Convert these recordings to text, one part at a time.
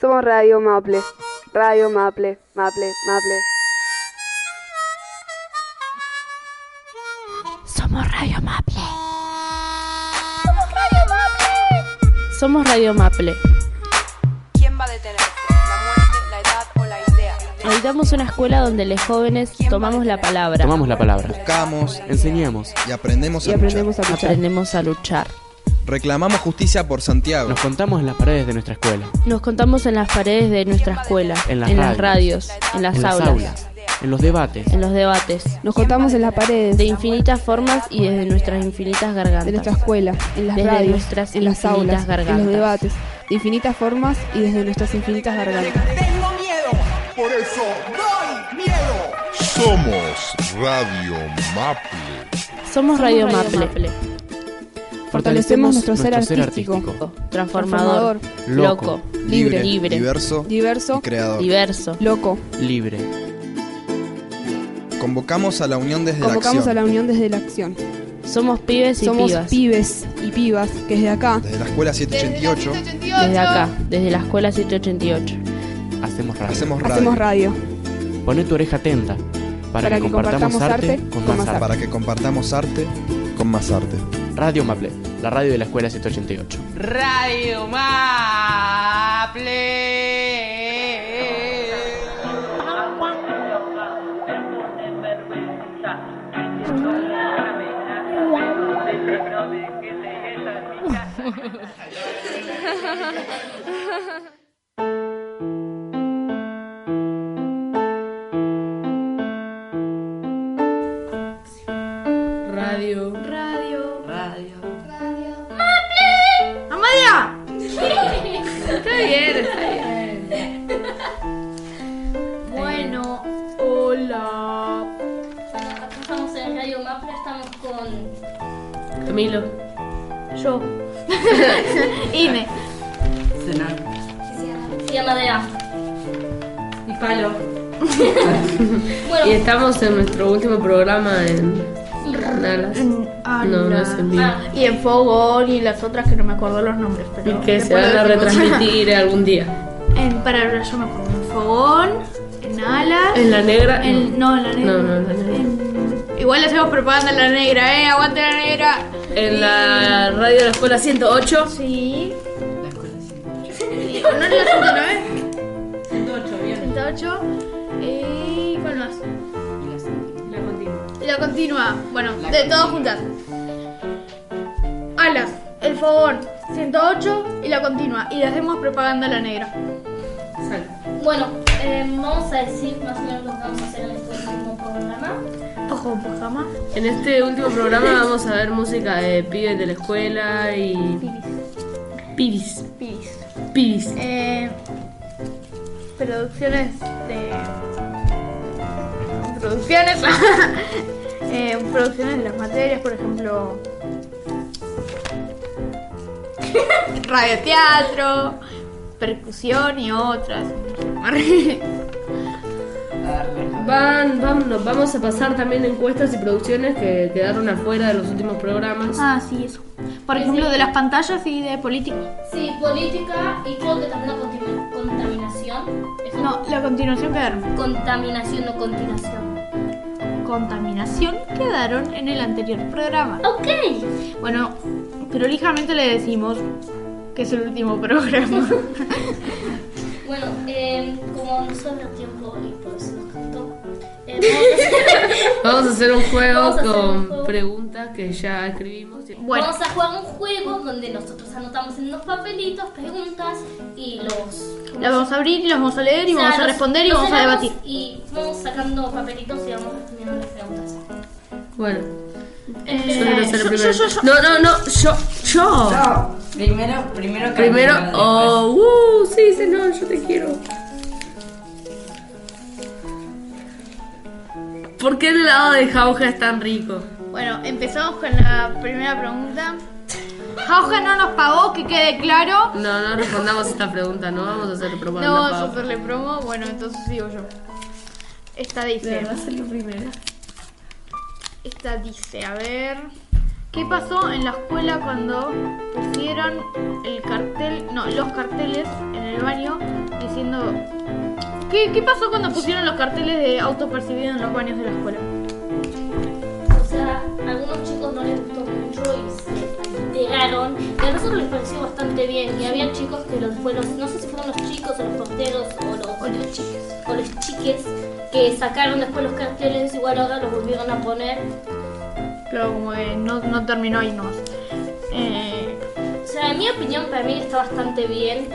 Somos Radio Maple. Radio Maple, Maple, Maple. Somos Radio Maple. Somos Radio Maple. Somos Radio Maple. ¿Quién va a detenerte? ¿La muerte, la edad o la idea? Habitamos una escuela donde los jóvenes tomamos la palabra. Tomamos la palabra. Buscamos Enseñamos. y aprendemos a Y aprendemos luchar. a luchar. Aprendemos a luchar. Reclamamos justicia por Santiago. Nos contamos en las paredes de nuestra escuela. Nos contamos en las paredes de nuestra escuela, En las las radios, radios, en las en las aulas, aulas. En los debates. en los debates, Nos contamos en las paredes de infinitas formas y desde nuestras infinitas gargantas. de nuestra escuela, en las Desde radios, nuestras en las aulas, en gargantas. los debates, de infinitas formas y desde nuestras infinitas gargantas. Tengo miedo, por eso doy miedo. Somos Radio Maple. Somos Radio Maple. Fortalecemos nuestro ser nuestro ser artístico, artístico. Transformador, Loco. loco, libre, libre, diverso diverso, y creador. diverso. loco. Libre. Convocamos a la unión desde Convocamos la a la acción. unión desde la acción. Somos pibes y Somos pibas. pibes y pibas que desde acá Desde la escuela 788 Desde acá, desde la escuela 788. Hacemos radio. hacemos radio. hacemos radio Poné tu oreja atenta. Para, Para que, que compartamos, compartamos arte, arte con más arte. Para que compartamos arte con más arte. Radio Maple. La radio de la escuela 788. Radio Maple. Camilo. yo. Ine. Y Amadea. Y Palo. Bueno, Y estamos en nuestro último programa en Nalas. ah, No, no es en vivo. Ah, y en Fogón y las otras que no me acuerdo los nombres. Y Pero que se van a retransmitir algún día. En, para ahora yo me acuerdo. En Fogón, en Alas. En la negra. en- no, en la negra. No, no, en la negra. En- igual le hacemos propaganda en la negra, ¿eh? Aguante la negra. En la radio de la escuela 108. Sí. Sí, ¿No es la 109? 108, bien. 108. Y. ¿Cuál más? La continua. Y la continua. Bueno, de todas juntas. Alas, el fogón, 108 y la continua. Y le hacemos propaganda a la negra. Sal. Bueno, eh, vamos a decir más o menos lo que vamos a hacer en este último programa. Ojo, pijama. En este último programa vamos a ver música de pibes de la escuela y. Pibis. Pibis. Pibis. Eh, producciones de. Producciones. eh, producciones de las materias, por ejemplo. Radioteatro, percusión y otras. Van, van- nos vamos a pasar también encuestas y producciones que quedaron afuera de los últimos programas. ah, sí, eso. Por ejemplo, de las pantallas y de política. Sí, política y creo que también la contamin- contaminación. Eso- No, la continuación quedaron. Contaminación o continuación. Contaminación quedaron en el anterior programa. Ok. Bueno, pero ligeramente le decimos que es el último programa. Bueno, eh, como no sobra tiempo vamos, a hacer, un juego un con juego. preguntas que ya escribimos. Bueno. vamos a jugar un juego donde nosotros anotamos en unos papelitos preguntas y los... La vamos a abrir y la vamos a leer y O sea, vamos a responder y vamos a debatir. Y vamos sacando papelitos y vamos respondiendo las preguntas. Bueno, Yo quiero ser el yo- primero. yo- yo- No, no, no, yo, yo. No, primero, primero Primero, Camila, oh, uh, sí, sí, no, yo te quiero. ¿Por qué el helado de jauja es tan rico? Bueno, empezamos con la primera pregunta. Jauja no nos pagó, que quede claro. No, no respondamos esta pregunta, no vamos a hacer propaganda. No vamos a hacerle promo. Bueno, entonces digo yo. Esta dice. Va a ser la primera. Esta dice, a ver. ¿Qué pasó en la escuela cuando pusieron el cartel, no, los carteles en el baño diciendo... ¿Qué, qué pasó cuando pusieron los carteles de autopercibido en los baños de la escuela? O sea, a algunos chicos no les gustó mucho y se enteraron. Y a nosotros les pareció bastante bien. Y había chicos que los, fue los- no sé si fueron los chicos o los porteros o los, o los chiques o los chiques que sacaron después los carteles. Igual ahora los volvieron a poner. Claro, como que no, no terminó ahí nomás. Eh, O sea, en mi opinión, para mí está bastante bien.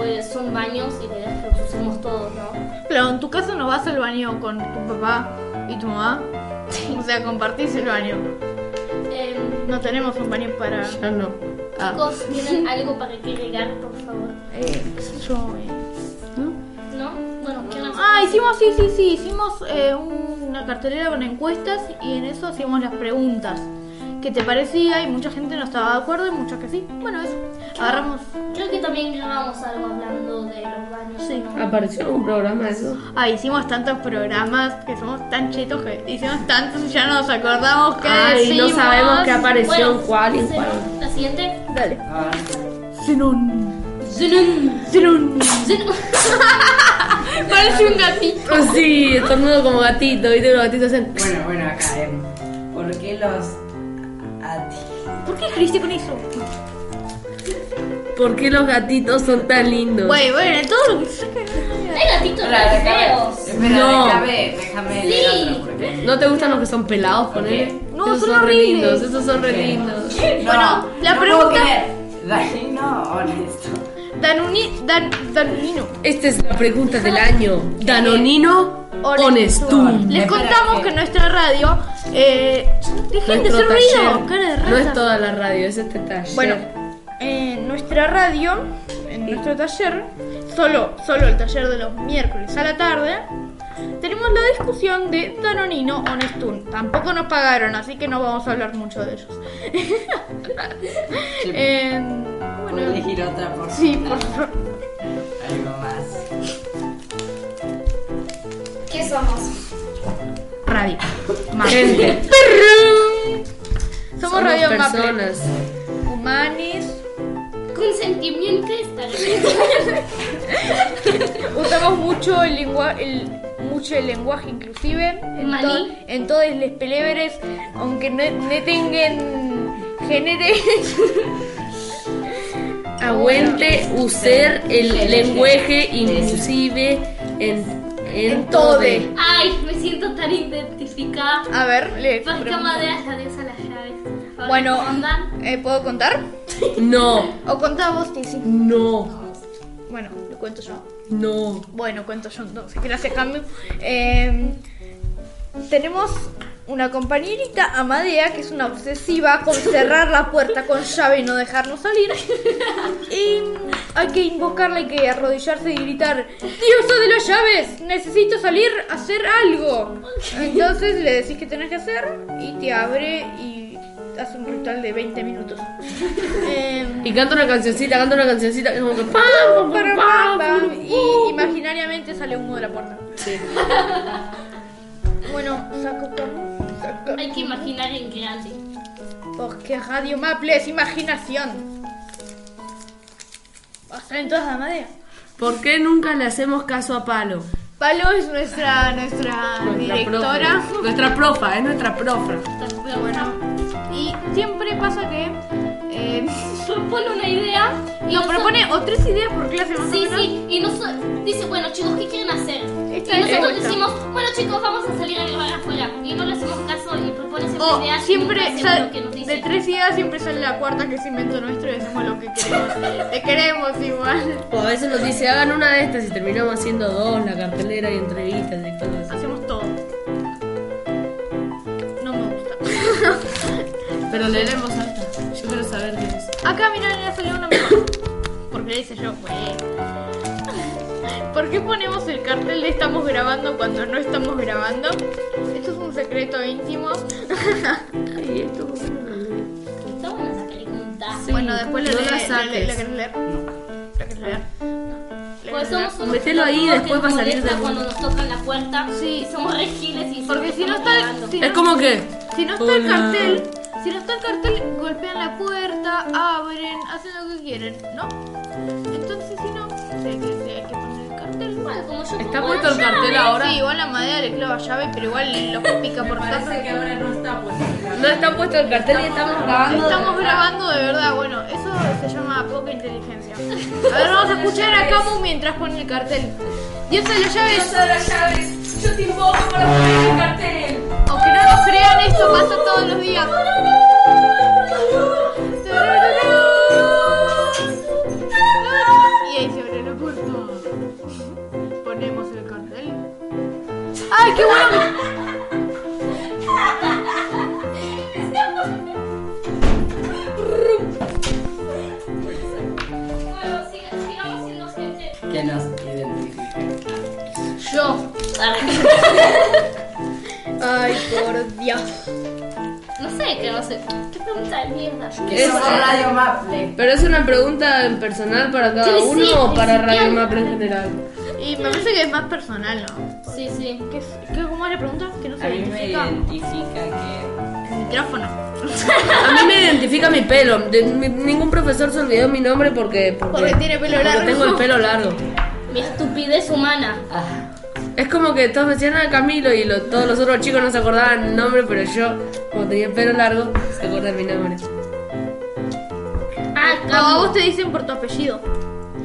Pues son baños y la idea es que los usemos todos, ¿no? pero en tu caso no vas al baño con tu papá y tu mamá. O sea, compartís el baño. Em, No tenemos un baño para... Yo no. Ah. Chicos, ¿tienen algo para que regar, por favor? Eh, qué sé yo, eh. ¿No? Bueno, ¿qué más? Ah, hicimos, sí, sí, sí, hicimos eh, una cartelera con encuestas y en eso hacíamos las preguntas. ¿Qué te parecía? Y mucha gente no estaba de acuerdo y mucha que sí. Bueno, eso. Agarramos. Creo que también grabamos algo hablando de los baños. Sí. ¿no? ¿Apareció un programa eso? Ah, hicimos tantos programas que somos tan chetos que hicimos tantos y ya no nos acordamos qué Ay, no sabemos qué apareció Bueno, en cuál y en cuál. La siguiente. Dale. Ah, Zenón. Zenón. Zenón. Zenón. Parece un gatito. Sí, estornudo como gatito, ¿viste? Los gatitos hacen. Bueno, bueno, acá, em, ¿por qué los ati? ¿Por qué escribiste con eso? ¿Por qué los gatitos son tan lindos? Bueno, bueno, todo lo que. Hay gatitos Espera, re déjame, feos. espera, No. déjame, déjame Sí. leer otro porque... ¿No te gustan los que son pelados con él? No, esos son re horribles. lindos, esos son re lindos. Bueno, la no pregunta- creer. Honesto. Danuni, Dan, Danunino. Esta es la pregunta del año. ¿Danonino Honestún? Les contamos que- que en nuestra radio. Eh, dejen de ruido, taller. cara de rata. No es toda la radio, es este taller. Bueno, en nuestra radio, en nuestro taller, solo, solo el taller de los miércoles a la tarde, tenemos la discusión de Danonino Honestún. Tampoco nos pagaron, así que no vamos a hablar mucho de ellos. Eh, ¿Puedo bueno, elegir otra por sí, por favor. Algo más. ¿Qué somos? Radio. Gente. Somos Radio Maple. personas. Humanis. Con sentimientos. Usamos mucho el lenguaje, el, mucho el lenguaje inclusive en, to- en todos los pelebres, aunque no, no tengan género. Aguante usar el lenguaje inclusive en, en, tode. Ay, me siento tan identificada. A ver, le Vasca diosa de las llaves. Ahora, Bueno, eh, ¿puedo contar? No, ¿O contá vos, Tizi? no, Bueno, lo cuento yo. no. Bueno, cuento yo entonces. Gracias, Cambio. Eh, tenemos una compañerita, Amadea, que es una obsesiva con cerrar la puerta con llave y no dejarnos salir. Y hay que invocarla, hay que arrodillarse y gritar: ¡Diosa de las llaves! ¡Necesito salir a hacer algo! Entonces le decís qué tenés que hacer y te abre y hace un ritual de 20 minutos. Eh, Y canta una cancioncita, canta una cancioncita que como que pam, pam, Pam, pam, pam, pam, pam, pum, y imaginariamente sale humo de la puerta. Bueno, saco como. Hay que imaginar en grande. Porque Radio Maple es imaginación. Pasan todas la madera. ¿Por qué nunca le hacemos caso a Palo? Palo es nuestra, nuestra, Nuestra directora. profe. Nuestra profa, es nuestra profa. Bueno, y siempre pasa que eh, Propone una idea y nos propone o tres ideas por clase más Sí, o menos. sí, y nos dice, bueno chicos, ¿qué quieren hacer? Esta y nosotros esta. decimos, bueno chicos, vamos a salir a grabar afuera. Y no le hacemos caso y propone siempre O ideas siempre nunca hacemos sale- lo que nos dice. de tres ideas siempre sale la cuarta que es invento nuestro y hacemos lo que queremos. Te queremos igual. O a veces nos dice, hagan una de estas y terminamos haciendo dos, la cartelera y entrevistas y cosas así. Hacemos todo. No me gusta. Pero leeremos alta. Quiero saber qué es. Acá, mira, le salió una mejor. Porque le hice yo, güey. ¿Por qué ponemos el cartel de estamos grabando cuando no estamos grabando? Esto es un secreto íntimo. Ay, esto Está buena esa pregunta. bueno, después no lo la lees. ¿La, saques. la querés leer? ¿La querés leer? ¿La Pues somos leer? unos Metelo ahí, pelotudos después va a salir de- cuando nos tocan la puerta. Sí. Y somos regiles y Porque si no estamos está, grabando. si no, Es como que. si no está el Hola. cartel, si no está el cartel, golpean la puerta, abren, hacen lo que quieren, ¿no? Entonces si no, hay que, sí hay que poner el cartel. Bueno, como yo Está puesto el cartel llave, ahora. Sí, igual la madera le clava llave, pero igual los pica por casa. Parece que ahora no está puesto. No está puesto el cartel y estamos grabando. Estamos grabando de verdad, bueno, eso se llama poca inteligencia. A ver, vamos a escuchar a Camu mientras pone el cartel. Dios de las llaves. las llaves. Yo te invoco para poner el cartel. Esto pasa todos los días. Y ahí se abre puerta. Ponemos el cartel. ¡Ay, qué bueno! Que nos. Yo. Ay, por Dios. No sé, que no sé. ¿Qué pregunta de mierda? Que somos Radio Maple. Pero es una pregunta en personal para cada Sí, uno sí, o para Radio. Maple en general. Y me parece que es más personal, ¿no? Sí, sí. ¿Qué, es- qué, ¿Cómo es la pregunta? Que no se A mí me identifica. identifica que. El micrófono. A mí me identifica mi pelo. De- mi- ningún profesor se olvidó mi nombre porque. Porque, Porque tiene pelo porque largo. tengo el pelo largo. Mi estupidez humana. Ah, Es como que todos me decían a Camilo y lo- todos los otros chicos no se acordaban el nombre, pero yo, como tenía el pelo largo, se acordaban mi nombre. Ah, No, a Camu. vos te dicen por tu apellido.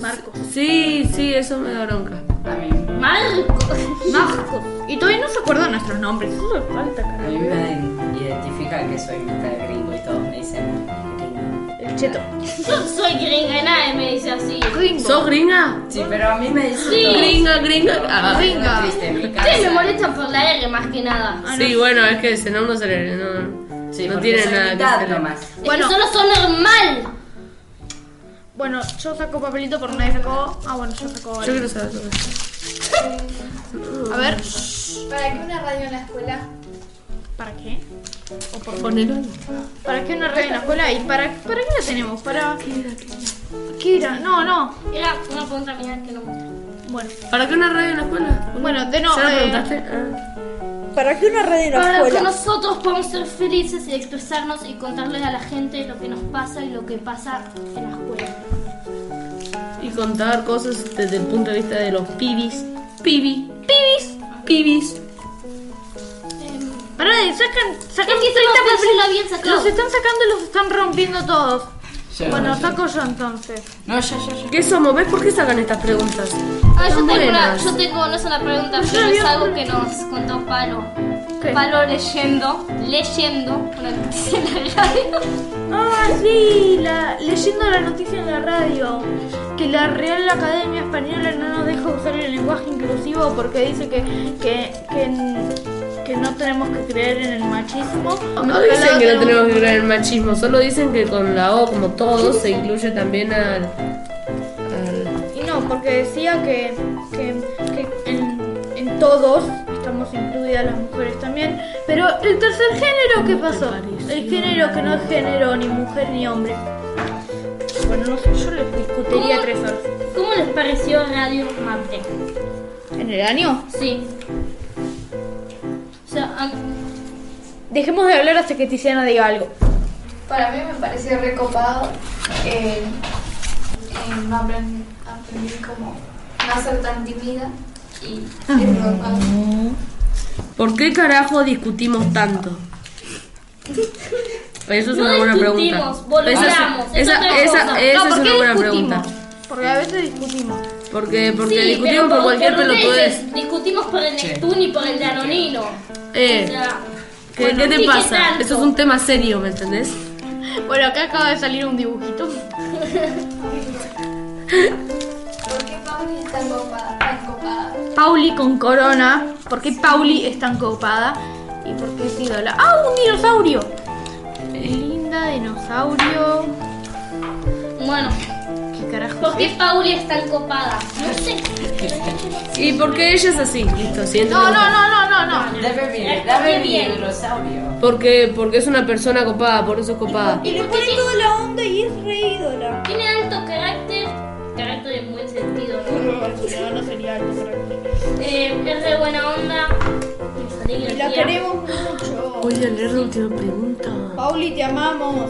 Marcos. Sí, sí, eso me da bronca. a mí, Marco. Marcos. Y todavía no se acuerdan nuestros nombres. Eso es falta, a cara. mí me identifica que soy mitad gringo y todos me dicen cheto. Yo soy gringa y nadie me dice así. Gringo. ¿Sos gringa? Sí, pero a mí me dicen. Sí. Gringa, gringa. Ah, Gringa. Una triste en mi casa. Sí, me molestan por la R más que nada. sí, bueno, es que ese nombre no se le. No, Sí, no tiene nada que mitad hacer. nomás. Es Bueno. que solo son normal. Bueno, yo saco papelito porque nadie sacó. Ah, bueno, yo saco. Yo quiero saber todo eso. A ver. ¿Para qué una radio en la escuela? ¿Para qué? ¿O por Ponelo. ¿Para qué una radio en la escuela? ¿Y para, para qué la tenemos? ¿Para qué era? No, no. Era una pregunta mía que no. Bueno, ¿Para qué una radio en la escuela? bueno, de no. ¿Ya lo eh, preguntaste? Ah. ¿Para qué una radio en Para que nosotros podamos ser felices y expresarnos y contarles a la gente lo que nos pasa y lo que pasa en la escuela. Y contar cosas desde el punto de vista de los pibis. Pibi. Pibis. Pibis. Pará, sacan, sacan Es que 30 tengo que papeles. hacerla bien sacado. Los están sacando y los están rompiendo todos. Bueno, yo. saco yo entonces. No, yo, yo, yo. ¿Qué somos? ¿Ves por qué sacan estas preguntas? Ah, yo tengo, una, yo tengo, no es una pregunta, pero es algo que nos contó Palo. ¿Qué? Palo leyendo, leyendo una noticia en la radio. Ah, sí, la, leyendo la noticia en la radio. Que la Real Academia Española no nos deja usar el lenguaje inclusivo porque dice que, que, que, que no tenemos que creer en el machismo. No dicen que no tenemos- que creer en el machismo, solo dicen que con la O, como todos, se incluye también al. al- Y no, porque decía que, que, que en, en todos estamos incluidas las mujeres también. Pero el tercer género, ¿qué pasó? El género que no es género, ni mujer ni hombre. Bueno, no sé, yo les discutiría tres horas. ¿Cómo les pareció Radio Marte? ¿En el año? Sí. Dejemos de hablar hasta que Tiziana diga algo. Para mí me pareció recopado. Eh, eh, no aprendí, aprendí como no ser tan tímida y normal. ¿Por qué carajo discutimos tanto? Eso es No una buena pregunta. discutimos, volvamos, Esa, es esa, otra esa, cosa. esa No, es ¿por una buena discutimos? pregunta. Porque a veces discutimos. Porque, porque sí, discutimos por cualquier pelotudez. Discutimos por el Neptune y por el Danonino. Eh, O sea, ¿qué, bueno, qué te sí, ¿qué pasa? tanto? Eso es un tema serio, ¿me entendés? Bueno, acá acaba de salir un dibujito. ¿Por qué Pauli es tan copada? Pauli con corona. ¿Por qué Pauli es tan copada? ¿Y por qué es ídola? ¡Ah, un dinosaurio! Lindo. onda, dinosaurio. Bueno, ¿qué carajo? ¿Por qué Pauli es tan copada? No sé. ¿Y por qué ella es así? Listo, siento No, no, no, no, no, no. Debe bien. venir dinosaurio. Porque, porque es una persona copada, por eso es copada. Y le pone toda la onda y es re ídola. Tiene alto carácter, carácter en buen sentido, ¿no? No, no sería alto Eh, es de buena onda. Y la queremos mucho. Voy a leer la última pregunta. Pauli, te amamos.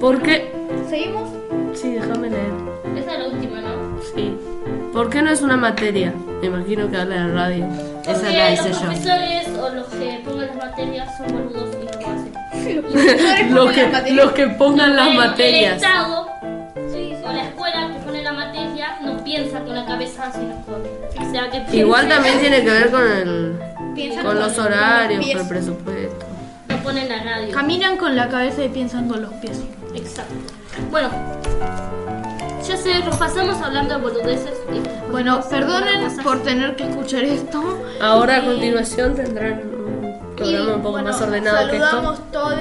¿Por qué? ¿Seguimos? Sí, déjame leer. Esa es la última, ¿no? Sí. ¿Por qué no es una materia? Me imagino que habla de radio. Porque los profesores o los que pongan las materias son boludos y no lo hacen. Los que, los que pongan las materias. El Estado o la escuela que pone la materia no piensa con la cabeza sino con. O sea que Igual también tiene que ver con el con los horarios, con el presupuesto. No ponen la radio. Caminan con la cabeza y piensan con los pies. Exacto. Bueno, ya sé, nos pasamos hablando de boludeces. y- Bueno, perdonen por tener que escuchar esto. Ahora a continuación tendrán un programa un poco bueno, más ordenado que esto. Saludamos todos.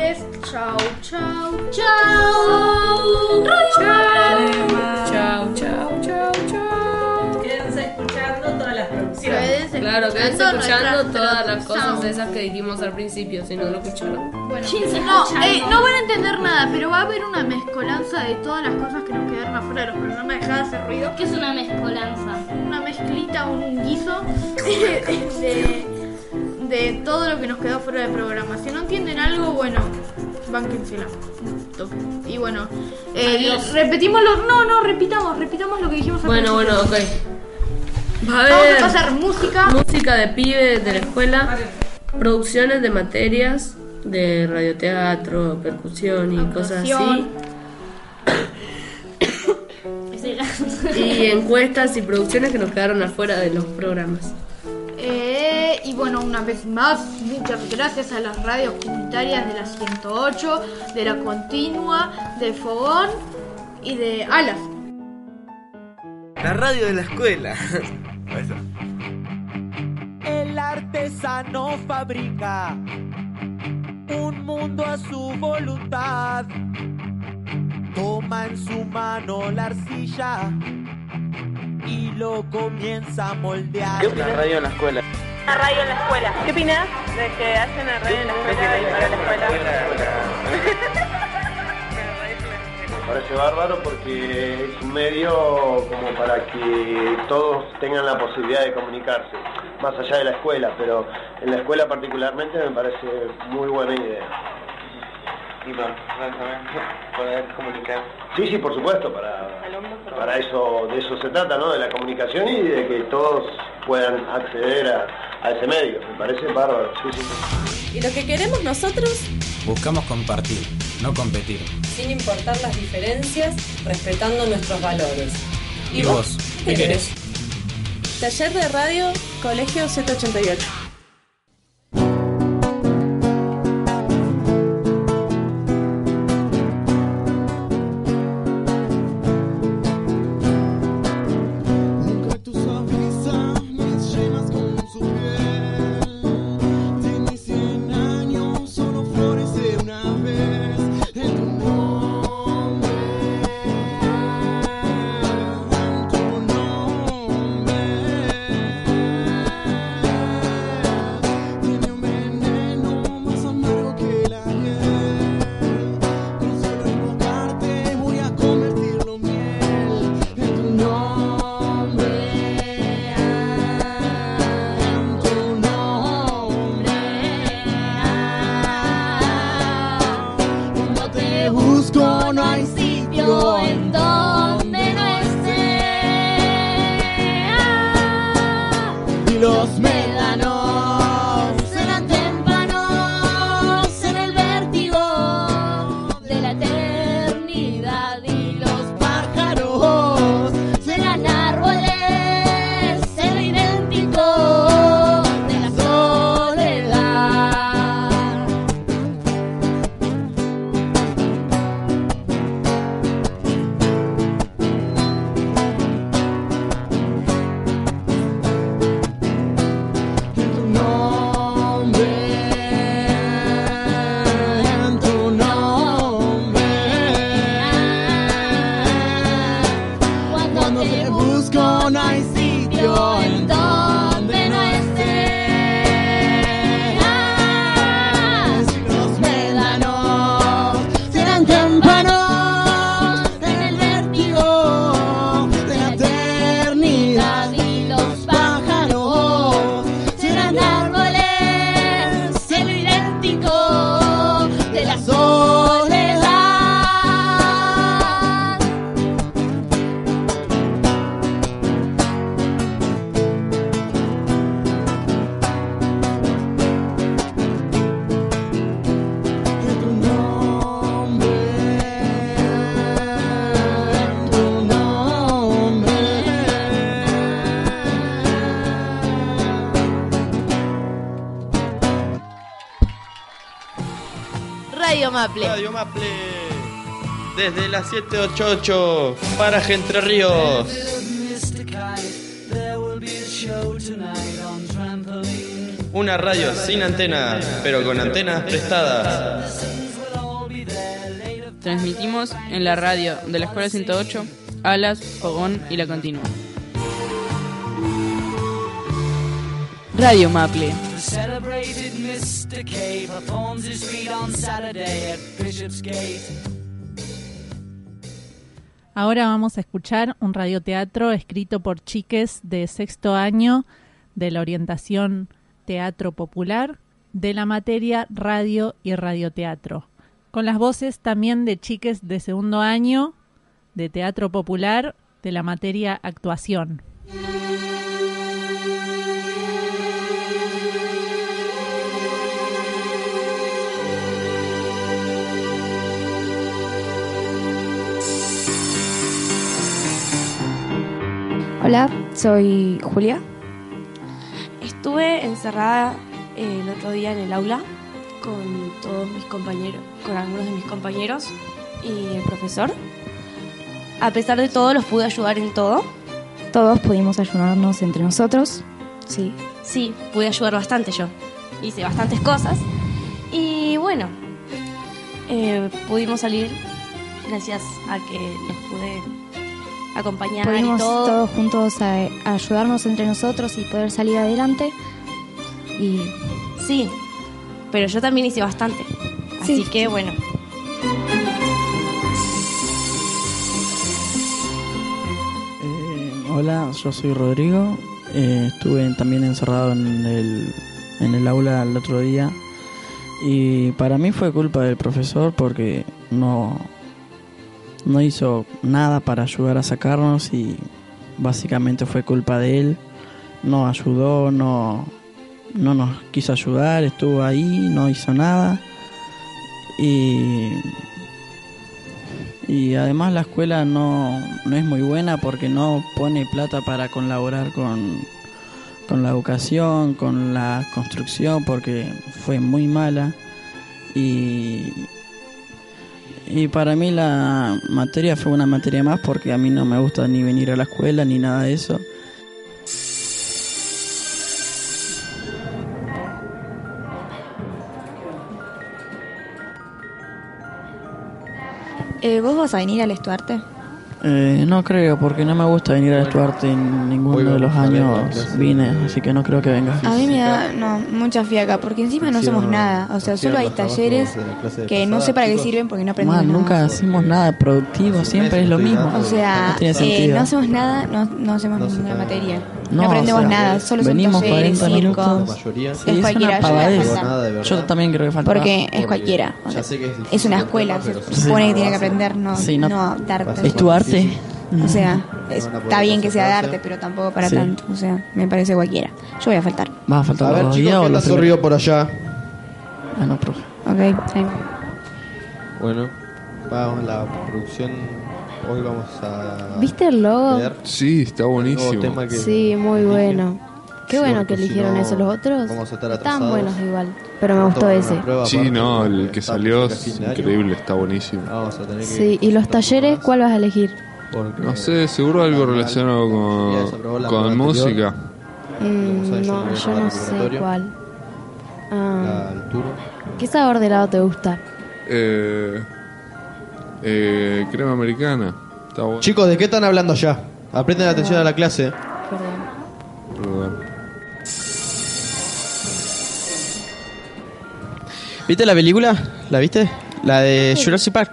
Chau, chau. Chao. Chao, Claro, quédense escuchando todas las cosas producciones. esas que dijimos al principio, si no lo escucharon. Bueno, no, eh, no van a entender nada, pero va a haber una mezcolanza de todas las cosas que nos quedaron afuera de los programas. Dejá de hacer ruido. ¿Qué es una mezcolanza? Una mezclita, un guiso de, de todo lo que nos quedó fuera de programa. Si no entienden algo, bueno, toque. Y bueno, eh, repetimos lo. No, no, repitamos, repitamos lo que dijimos al Bueno, bueno, ok. Va a Vamos haber a pasar música. música de pibes de la escuela, producciones de materias de radioteatro, percusión y cosas así. Y encuestas y producciones que nos quedaron afuera de los programas. Eh, y bueno, una vez más, muchas gracias a las radios comunitarias de la 108, de la Continua, de Fogón y de Alas. La radio de la escuela. El artesano fabrica un mundo a su voluntad. Toma en su mano la arcilla y lo comienza a moldear. ¿Qué opina la radio en la escuela? La radio en la escuela. ¿Qué opinas de que hacen la radio en la escuela y para la escuela? Me parece bárbaro porque es un medio como para que todos tengan la posibilidad de comunicarse, más allá de la escuela, pero en la escuela particularmente me parece muy buena idea. Y para poder comunicar. Sí, sí, por supuesto, para, para eso, de eso se trata, ¿no? De la comunicación y de que todos puedan acceder a, a ese medio. Me parece bárbaro, sí, sí. Y lo que queremos nosotros, Buscamos compartir, no competir. sin importar las diferencias, respetando nuestros valores. ¿Y vos? ¿Qué querés? Taller de Radio, Colegio 788. Maple. Radio Maple. Desde las 788 para Entre Ríos. Una radio sin antena, pero con antenas prestadas. Transmitimos en la radio de la Escuela 108, Alas, Fogón y La Continua. Radio Maple. Celebrated Mr. K performs his feat on Ahora vamos a escuchar un radioteatro escrito por chiques de sexto año de la orientación teatro popular de la materia radio y radioteatro, con las voces también de chiques de segundo año de teatro popular de la materia actuación. Hola, soy Julia. Estuve encerrada eh, el otro día en el aula con todos mis compañeros, con algunos de mis compañeros y el profesor. A pesar de todo, los pude ayudar en todo. Todos pudimos ayudarnos entre nosotros. Sí, sí, pude ayudar bastante yo. Hice bastantes cosas. Y bueno, eh, pudimos salir gracias a que los pude acompañar Pudimos y todo. todos juntos a, a ayudarnos entre nosotros y poder salir adelante. Y Sí, pero yo también hice bastante. Así que bueno. Eh, hola, yo soy Rodrigo. Eh, estuve también encerrado en el, en el aula el otro día. Y para mí fue culpa del profesor porque no, no hizo nada para ayudar a sacarnos y básicamente fue culpa de él. No ayudó, no, no nos quiso ayudar, estuvo ahí, no hizo nada. Y, y además la escuela no, no es muy buena porque no pone plata para colaborar con, con la educación, con la construcción, porque fue muy mala. Y, y para mí la materia fue una materia más porque a mí no me gusta ni venir a la escuela ni nada de eso. Eh, ¿Vos vas a venir al Estuarte? Eh, no creo, porque no me gusta venir a Estuarte en ninguno de los años vine, así que no creo que venga. A mí me da no, mucha fiaca, porque encima no hacemos nada. O sea, solo hay talleres que no sé para qué sirven porque no aprendemos Man, nada. nunca hacemos nada productivo, siempre es lo mismo. O sea, no eh, no hacemos nada, no, no hacemos ninguna materia. No, No, aprendemos o sea, nada, solo son venimos talleres, 40 circos. minutos. mayoría. Es Sí, es cualquiera, yo también creo que falta. Porque es cualquiera. o sea, Ya sé que es una el escuela, se supone que tiene que aprender, no, Sí, no- no darte. ¿Es tu arte? O sea, está bien que sea de arte, pero tampoco para tanto. O sea, me parece cualquiera. Yo voy a faltar. ¿Vas a faltar A ver, los chicos, días ¿qué o los tanto río por allá? Ah, no, profe. Ok. Bueno, vamos, la producción. Hoy vamos a. ¿Viste el logo? ver Sí, está buenísimo. tema que Sí, muy bueno. Qué Sí, bueno porque que si eligieron no, eso. Los otros vamos a estar están atrasados. buenos igual. Pero me gustó ese. Sí, no, el que salió es increíble, está buenísimo. Vamos a tener que Sí, ¿y los talleres cuál vas a elegir? porque No sé, seguro algo relacionado Ya desaprobó con, la con prueba música. Mm, no, a yo no sé cuál. Ah, la altura. ¿Qué sabor de helado te gusta? Eh, eh, crema americana. Está bueno. Chicos, ¿de qué están hablando ya? Apresten atención a la clase. Perdón. Perdón. ¿Viste la película? ¿La viste? La de Jurassic Park.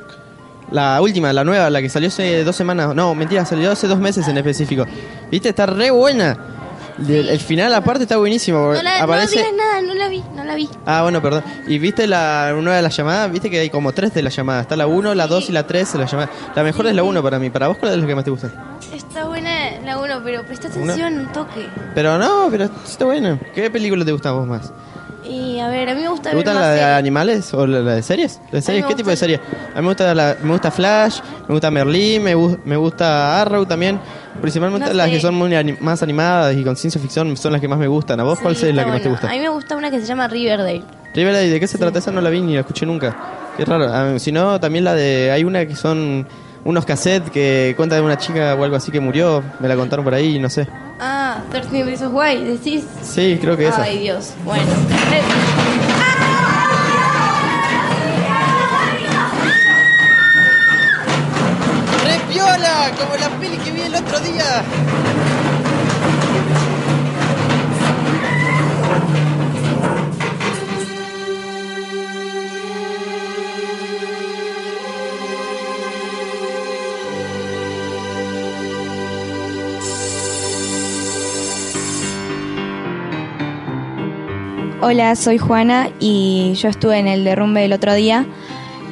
La última, la nueva, la que salió hace dos semanas. No, mentira, salió hace dos meses en específico. ¿Viste? Está re buena. El, el final aparte está buenísimo. porque No, la, aparece... no digas nada, no la vi, no la vi. Ah, bueno, perdón. ¿Y viste la una de las llamadas? Viste que hay como tres de las llamadas. Está la 1, la 2 y la 3 de las llamadas. La mejor es la 1 para mí. ¿Para vos cuál es la que más te gusta? Está buena la 1, pero presta atención un toque. Pero no, pero está buena. ¿Qué película te gusta a vos más? Y a ver, a mí me gusta ¿Te ver gustan más la de series. animales o la, la de series? ¿De series? ¿Qué tipo de gusta- serie? A mí me gusta, la- me gusta Flash, me gusta Merlí, me, me gusta Arrow también. Principalmente No las sé. que son muy ani- más animadas y con ciencia ficción son las que más me gustan. ¿A vos cuál Sí, es la está que más te gusta? A mí me gusta una que se llama Riverdale. Riverdale, ¿de qué se trata? Esa no la vi ni la escuché nunca. Qué raro. Ah, si no, también la de. Hay una que son unos cassettes que cuenta de una chica o algo así que murió. Me la contaron por ahí, no sé. Ah, 13 Reasons Why, decís. Sí, creo que esa. Ay, Dios. Bueno. ¡Re piola! Como la peli que vi el otro día. Hola, soy Juana y yo estuve en el derrumbe el otro día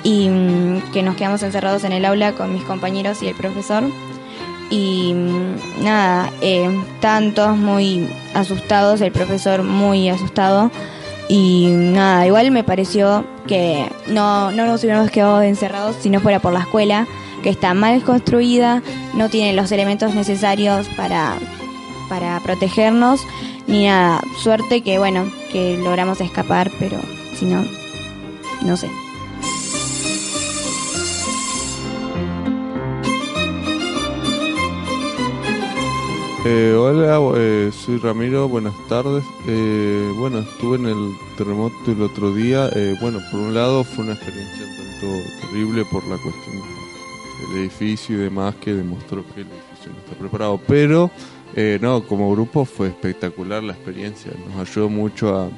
y mm, que nos quedamos encerrados en el aula con mis compañeros y el profesor. Y mm, nada, eh, estaban todos muy asustados, el profesor muy asustado. Y nada, igual me pareció que no, no nos hubiéramos quedado encerrados si no fuera por la escuela, que está mal construida, no tiene los elementos necesarios para, para protegernos, ni nada. Suerte que, bueno, que logramos escapar, pero si no, no sé. Eh, hola, eh, soy Ramiro, buenas tardes. Eh, bueno, estuve en el terremoto el otro día. Eh, bueno, por un lado fue una experiencia tanto terrible por la cuestión del edificio y demás que demostró que el edificio no está preparado. Pero, eh, no, como grupo fue espectacular la experiencia. Nos ayudó mucho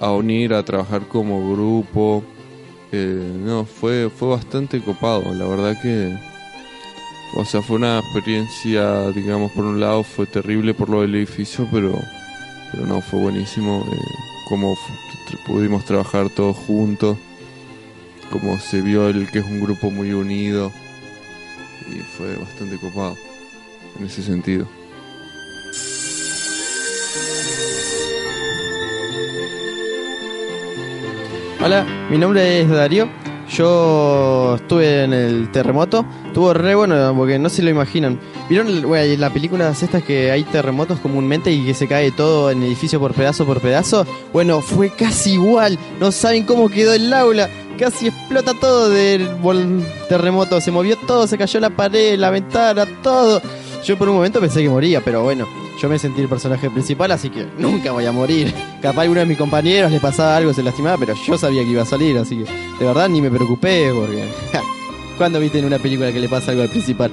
a, unir, a trabajar como grupo. Eh, no, fue, fue bastante copado. La verdad que o sea, fue una experiencia, digamos, por un lado fue terrible por lo del edificio, pero, pero no, fue buenísimo eh, tr- pudimos trabajar todos juntos, cómo se vio el que es un grupo muy unido y fue bastante copado en ese sentido. Hola, mi nombre es Darío. Yo estuve en el terremoto. Estuvo re bueno porque no se lo imaginan. ¿Vieron güey, las películas estas que hay terremotos comúnmente y que se cae todo en edificio por pedazo por pedazo? Bueno, fue casi igual. No saben cómo quedó el aula. Casi explota todo del terremoto. Se movió todo, se cayó la pared, la ventana, todo. Yo por un momento pensé que moría, pero bueno, yo me sentí el personaje principal, así que nunca voy a morir. Capaz a alguno de mis compañeros le pasaba algo, se lastimaba, pero yo sabía que iba a salir, así que de verdad ni me preocupé porque... ¿Cuándo viste en una película que le pasa algo al principal?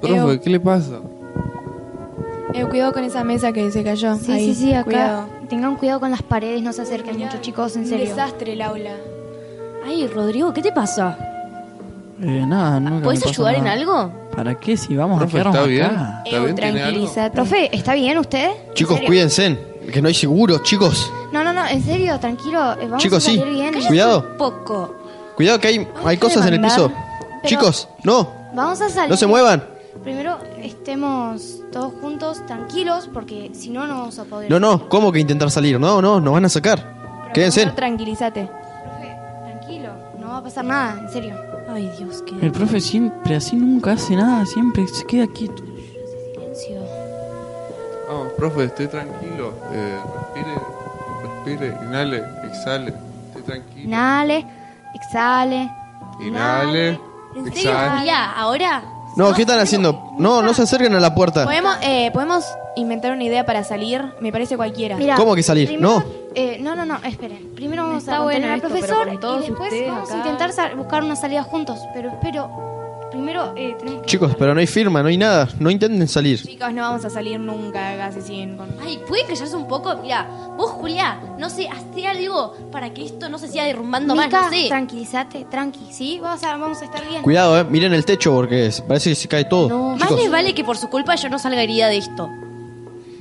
Profe, ¿qué le pasa? Eh, cuidado con esa mesa que se cayó. Sí, Ahí, sí, sí, acá. Cuidado. Tengan cuidado con las paredes, no se acerquen mucho, chicos, en Un serio. desastre el aula. Ay, Rodrigo, ¿qué te pasa? Eh, nada, ¿Puedes ayudar en nada. algo? ¿Para qué si vamos Profe, a quedarnos ¿está bien? acá? ¿Está bien? ¿Tiene algo? Tranquilízate. Profe, ¿está bien usted? ¿En Chicos, cuídense, que no hay seguro, chicos. No, no, no, en serio, tranquilo. eh, Vamos Chicos, a sí. salir bien. Cuidado. Poco. Cuidado que hay, hay cosas en el piso. Pero- Chicos, no, Vamos a salir. no se muevan. Primero, estemos todos juntos, tranquilos, porque si no, no vamos a poder. No, no, ¿cómo que intentar salir? No, no, nos van a sacar. Quédense. Tranquilízate. Tranquilo, no va a pasar nada, en serio. Ay, Dios, qué. El profe siempre así nunca hace nada, siempre se queda quieto. Silencio. Vamos, profe, esté tranquilo. Eh, respire, respire, inhale, exhale. Esté tranquilo. Inhale, exhale. Inhale, ¿En serio, exhale. Julia? ¿Ahora? No, ¿qué están haciendo? No, no se acerquen a la puerta. ¿Podemos, eh, ¿Podemos inventar una idea para salir? Me parece cualquiera. Mira, ¿Cómo que salir? primero- No. eh, no, no, no, esperen. Primero vamos Está a contener bueno al esto, profesor pero con todos y después ustedes vamos a acá. intentar buscar una salida juntos. Pero espero, primero eh, tenemos que... Chicos, pero no hay firma, no hay nada. No intenten salir. Chicos, no vamos a salir nunca si siguen con... Ay, ¿puede callarse un poco? Mira, vos, Julia, no sé, hazte algo para que esto no se siga derrumbando más, Mica, no sé. tranquilízate, tranqui, ¿sí? Vamos a, vamos a estar bien. Cuidado, eh. Miren el techo porque parece que se cae todo. Más Chicos, les vale que por su culpa yo no salga herida de esto.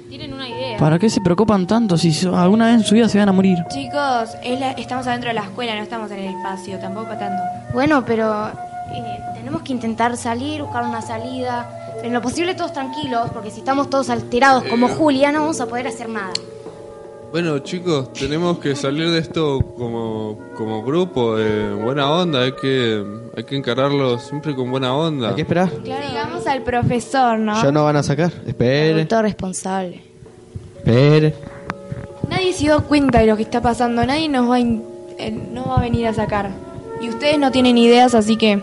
Tienen una idea. ¿Para qué se preocupan tanto si alguna vez en su vida se van a morir? Chicos, es la- estamos adentro de la escuela, no estamos en el espacio, tampoco tanto. Bueno, pero eh, tenemos que intentar salir, buscar una salida. Pero en lo posible todos tranquilos, porque si estamos todos alterados como Eh. Julia, no vamos a poder hacer nada. Bueno, chicos, tenemos que salir de esto como, como grupo, eh, buena onda, hay que, hay que encararlo siempre con buena onda. Hay que esperar. Digamos al profesor, ¿no? Ya no van a sacar. Espere, Adulto responsable. espere. Nadie se dio cuenta de lo que está pasando, nadie nos va a, in- eh, no va a venir a sacar. Y ustedes no tienen ideas, así que...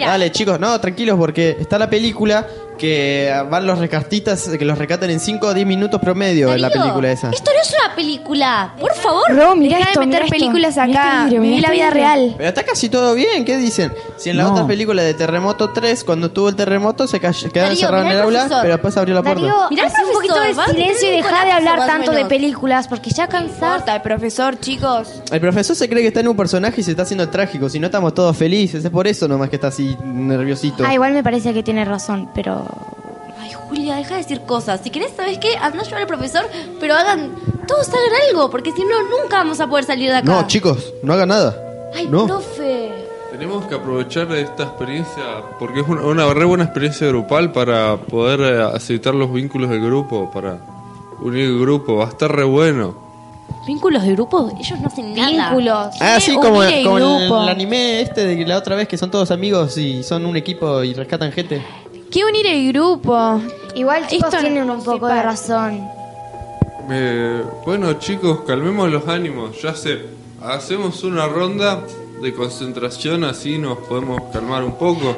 Dale, chicos, no, tranquilos, porque está la película que van los recartistas que los recatan en 5 o 10 minutos promedio en la película esa. Esto no es una película, por favor. Mirá Deja esto, de meter mirá esto. películas Mirá acá. este vidrio, Viví mirá la este vida real. Pero está casi todo bien, ¿qué dicen? Si en la No. otra película de Terremoto 3, cuando tuvo el terremoto, se quedaron Darío, encerrados en mirá el el aula, profesor. pero después abrió la puerta. Darío, Mirá haz un poquito de silencio y deja de hablar tanto de películas porque ya cansado. el profesor, chicos. El profesor se cree que está en un personaje y se está haciendo trágico, si no estamos todos felices, es por eso nomás que está así nerviosito. Ah, igual me parece que tiene razón, pero... Ay, Julia, deja de decir cosas. Si querés, ¿sabes qué? Anda a llevar al profesor, pero hagan. Todos hagan algo, porque si no, nunca vamos a poder salir de acá. No, chicos, no hagan nada. Ay, no. profe. Tenemos que aprovechar esta experiencia, porque es una, una re buena experiencia grupal para poder eh, aceitar los vínculos del grupo, para unir el grupo, va a estar re bueno. ¿Vínculos de grupo? Ellos no hacen nada. Vínculos. Ah, sí, como, como el, anime este de la otra vez que son todos amigos y son un equipo y rescatan gente. ¿Qué unir el grupo? Igual chicos Esto tienen un poco de razón. Eh, bueno chicos, calmemos los ánimos, ya sé, hacemos una ronda de concentración, así nos podemos calmar un poco.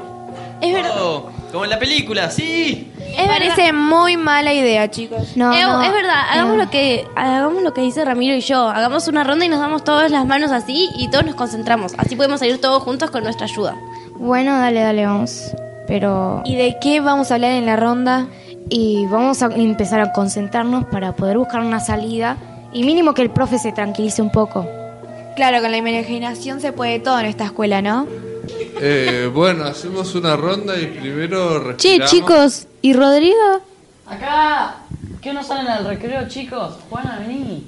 Es verdad. Oh, como en la película, sí. Me parece muy mala idea, chicos. No, Eh, no. es verdad, hagamos Eh, lo que hagamos lo que dice Ramiro y yo. Hagamos una ronda y nos damos todas las manos así y todos nos concentramos. Así podemos salir todos juntos con nuestra ayuda. Bueno, dale, dale, vamos. Pero... ¿Y de qué vamos a hablar en la ronda? Y vamos a empezar a concentrarnos para poder buscar una salida. Y mínimo que el profe se tranquilice un poco. Claro, con la imaginación se puede todo en esta escuela, ¿no? Eh, bueno, hacemos una ronda y primero Che, respiramos. chicos, ¿y Rodrigo? Acá. ¿Qué no salen al recreo, chicos? Juana, vení.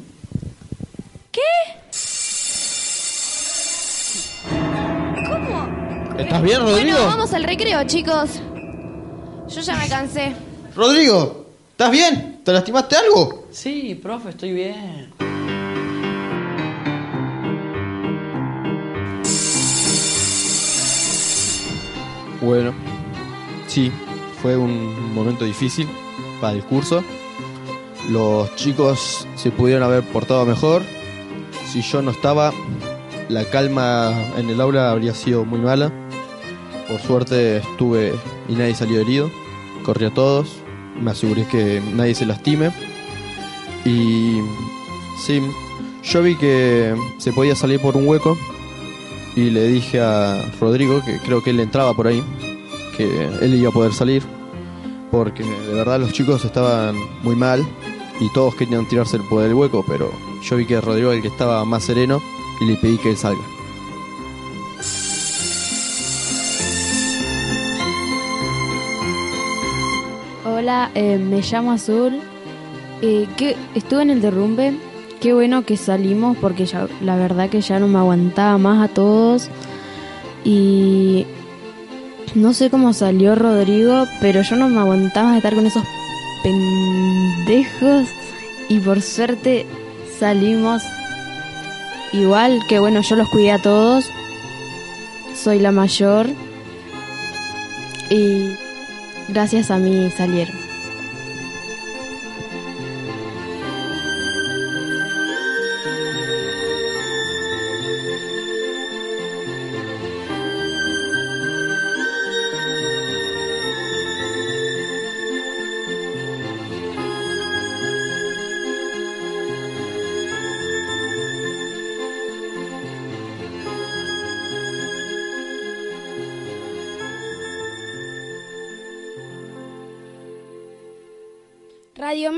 ¿Estás bien, Rodrigo? Bueno, vamos al recreo, chicos. Yo ya me cansé. Rodrigo, ¿estás bien? ¿Te lastimaste algo? Sí, profe, estoy bien. Bueno, sí, fue un momento difícil para el curso. Los chicos se pudieron haber portado mejor. Si yo no estaba, la calma en el aula habría sido muy mala. Por suerte estuve y nadie salió herido. Corrí a todos, me aseguré que nadie se lastime. Y sí, yo vi que se podía salir por un hueco y le dije a Rodrigo, que creo que él entraba por ahí, que él iba a poder salir, porque de verdad los chicos estaban muy mal y todos querían tirarse por el hueco, pero yo vi que Rodrigo el que estaba más sereno y le pedí que él salga. Hola, eh, me llamo Azul. Eh, que estuve en el derrumbe. Qué bueno que salimos porque ya, la verdad que ya no me aguantaba más a todos. Y no sé cómo salió Rodrigo, pero yo no me aguantaba de estar con esos pendejos. Y por suerte salimos. Igual que bueno, yo los cuidé a todos. Soy la mayor. Y gracias a mí salieron.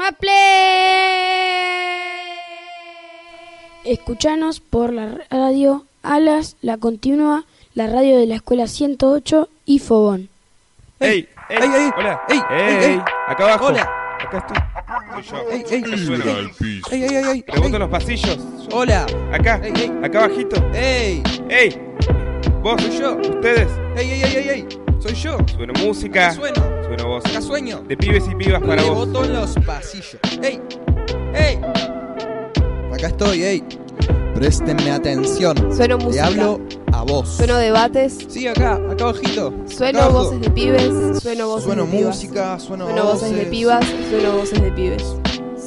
Maple. Escuchanos por la radio Alas, la continua, la radio de la escuela 108 y Fogón. ¡Ey! ¡Ey! ey, ¡Hola! ey, ey, ey. Acá abajo. Hola. Acá estoy. Soy yo. Ey, ey, ¿Qué suena? ey, ey, ey, ey, ey. Pregunto los pasillos. Hola. Acá. Ey, ey. Acá abajito. ¡Ey! ¡Ey! ¿Vos? Soy yo. ¿Ustedes? ¡Ey, ey, ey, ey, ey! Soy yo. Suena música. Acá sueno. Suena voz. Acá sueño. De pibes y pibas para vos. Reboto en los pasillos. ¡Ey! ¡Ey! acá estoy, ey. Préstenme atención. Sueno Te música. hablo a vos. Sueno debates. Sí, acá, acá abajito. Sueno Acá voces de pibes. Sueno voces Sueno de pibas. música, sueno voces de voces. pibas. Sueno voces de pibes.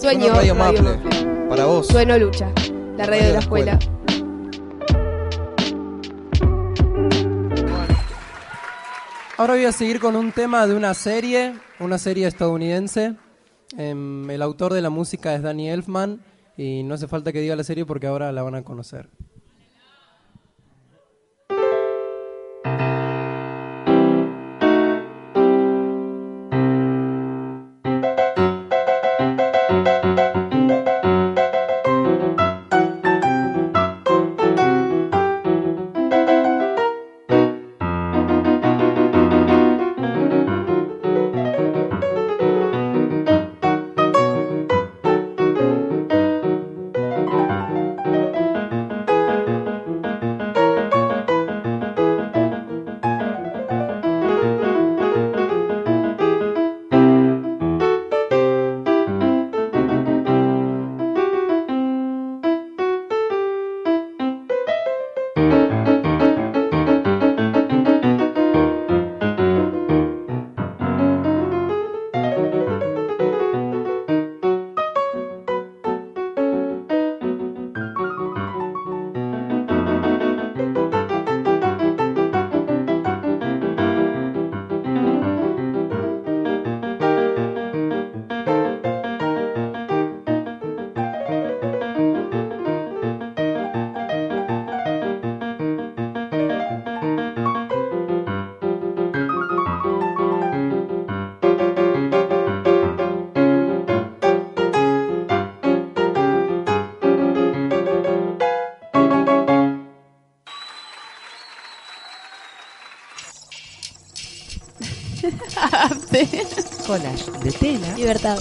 Sueño Sueno Radio Radio Maple. Maple. Para vos. Sueno lucha. La radio de la escuela. Ahora voy a seguir con un tema de una serie, una serie estadounidense. Em, el autor de la música es Danny Elfman y no hace falta que diga la serie porque ahora la van a conocer.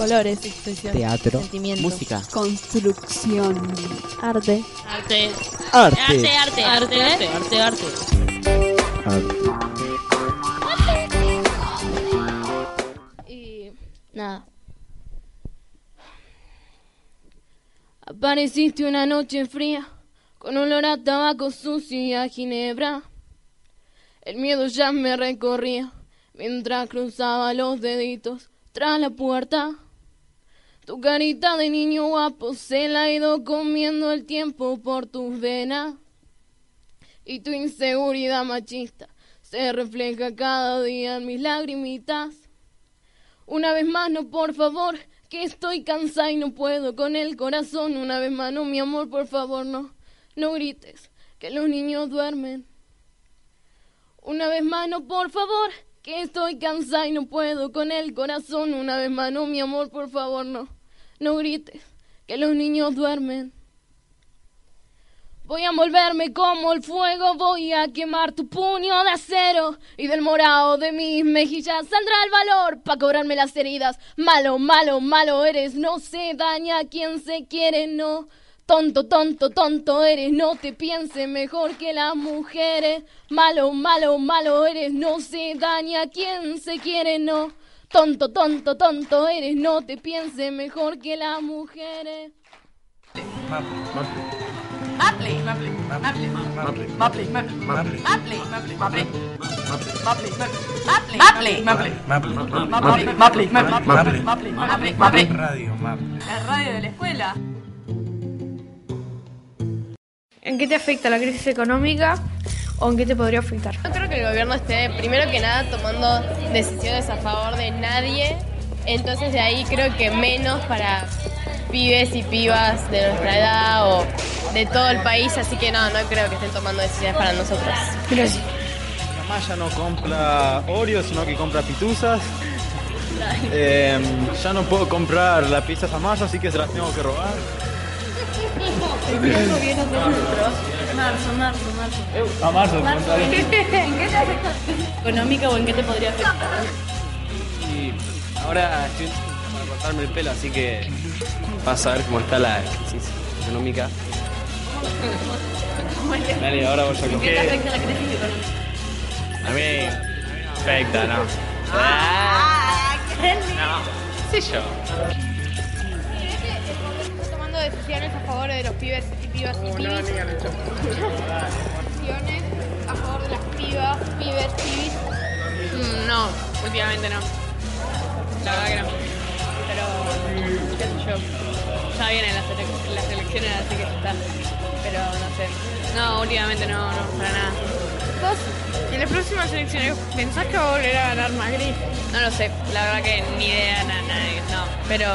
Colores. Expresión. Teatro. Sentimiento. Música. Construcción. Arte. Arte. Arte. Arte, arte, arte, arte, arte, arte. Y nada. Apareciste una noche fría, con olor a tabaco sucio y a ginebra. El miedo ya me recorría, mientras cruzaba los deditos tras la puerta. Tu carita de niño guapo se la ha ido comiendo el tiempo por tus venas. Y tu inseguridad machista se refleja cada día en mis lagrimitas. Una vez más, no, por favor, que estoy cansada y no puedo con el corazón. Una vez más, no, mi amor, por favor, no, no grites, que los niños duermen. Una vez más, no, por favor, que estoy cansada y no puedo con el corazón. Una vez más, no, mi amor, por favor, no, no grites, que los niños duermen. Voy a envolverme como el fuego, voy a quemar tu puño de acero y del morado de mis mejillas saldrá el valor para cobrarme las heridas. Malo, malo, malo eres, no se daña quien se quiere, no. Tonto, tonto, tonto eres, no te pienses mejor que las mujeres. Malo, malo, malo eres, no se daña quien se quiere, no. Tonto, tonto, tonto eres, no te pienses mejor que las mujeres. Maple, maple, maple, maple, maple, maple, maple, maple, maple, maple, maple, maple, maple, maple, maple, ¿En qué te afecta la crisis económica o en qué te podría afectar? Yo creo que el gobierno esté, primero que nada, tomando decisiones a favor de nadie. Entonces, de ahí creo que menos para pibes y pibas de nuestra edad o de todo el país. Así que no, no creo que estén tomando decisiones para nosotros. Gracias. La Maya no compra Oreo, sino que compra pituzas. Eh, ya no puedo comprar las pizzas a Maya, así que se las tengo que robar. Marzo, marzo, marzo. A marzo, preguntale. ¿En qué te afecta? ¿Económica o en qué te podría afectar? Y ahora estoy para cortarme el pelo, así que vas a ver cómo está la crisis económica. Dale, ahora voy a ¿En qué te afecta la crisis económica? A mí, a mí no afecta, no. Ah, No, sí yo. Decisiones a favor de los pibes y pibas y pibis. acciones a favor de las pibas, pibes, pibis. Mm, no, últimamente no. La verdad que no. Pero, qué sé yo. Ya vienen las, ele- las elecciones, así que ya está. Pero no sé. No, últimamente no, no, para nada. ¿Vos en las próximas elecciones pensás que va a volver a ganar Macri? No lo sé, la verdad que ni idea, nada. Pero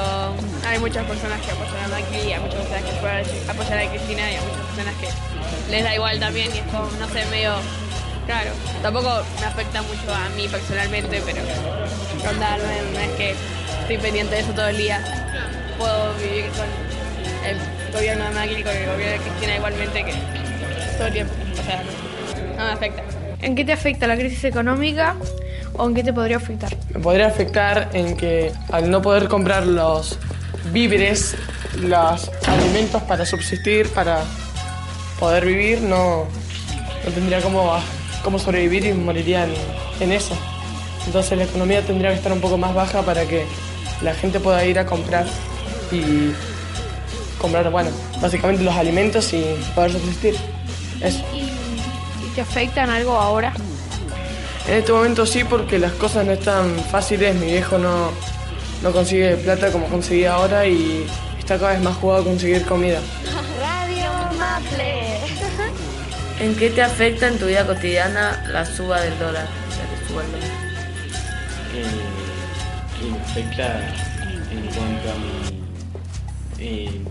hay muchas personas que apoyan a Macri, hay muchas personas que apoyan- a Cristina y hay muchas personas que les da igual también y es como, no sé, medio Claro, tampoco me afecta mucho a mí personalmente, pero onda, no, es, que estoy pendiente de eso todo el día. Puedo vivir con el gobierno de Macri, con el gobierno de Cristina igualmente que todo el tiempo. No me afecta. ¿En qué te afecta la crisis económica o en qué te podría afectar? Me podría afectar en que al no poder comprar los víveres, los alimentos para subsistir, para poder vivir, no, no tendría cómo, cómo sobrevivir y moriría en, en eso. Entonces la economía tendría que estar un poco más baja para que la gente pueda ir a comprar y comprar, bueno, básicamente los alimentos y poder subsistir. Eso. ¿Y te afecta en algo ahora? En este momento sí, porque las cosas no están fáciles. Mi viejo no, no consigue plata como conseguía ahora y está cada vez más jugado a conseguir comida. Radio Maple. ¿En qué te afecta en tu vida cotidiana la suba del dólar? O sea, que suba el dólar. Eh, me afecta en cuanto a mi eh,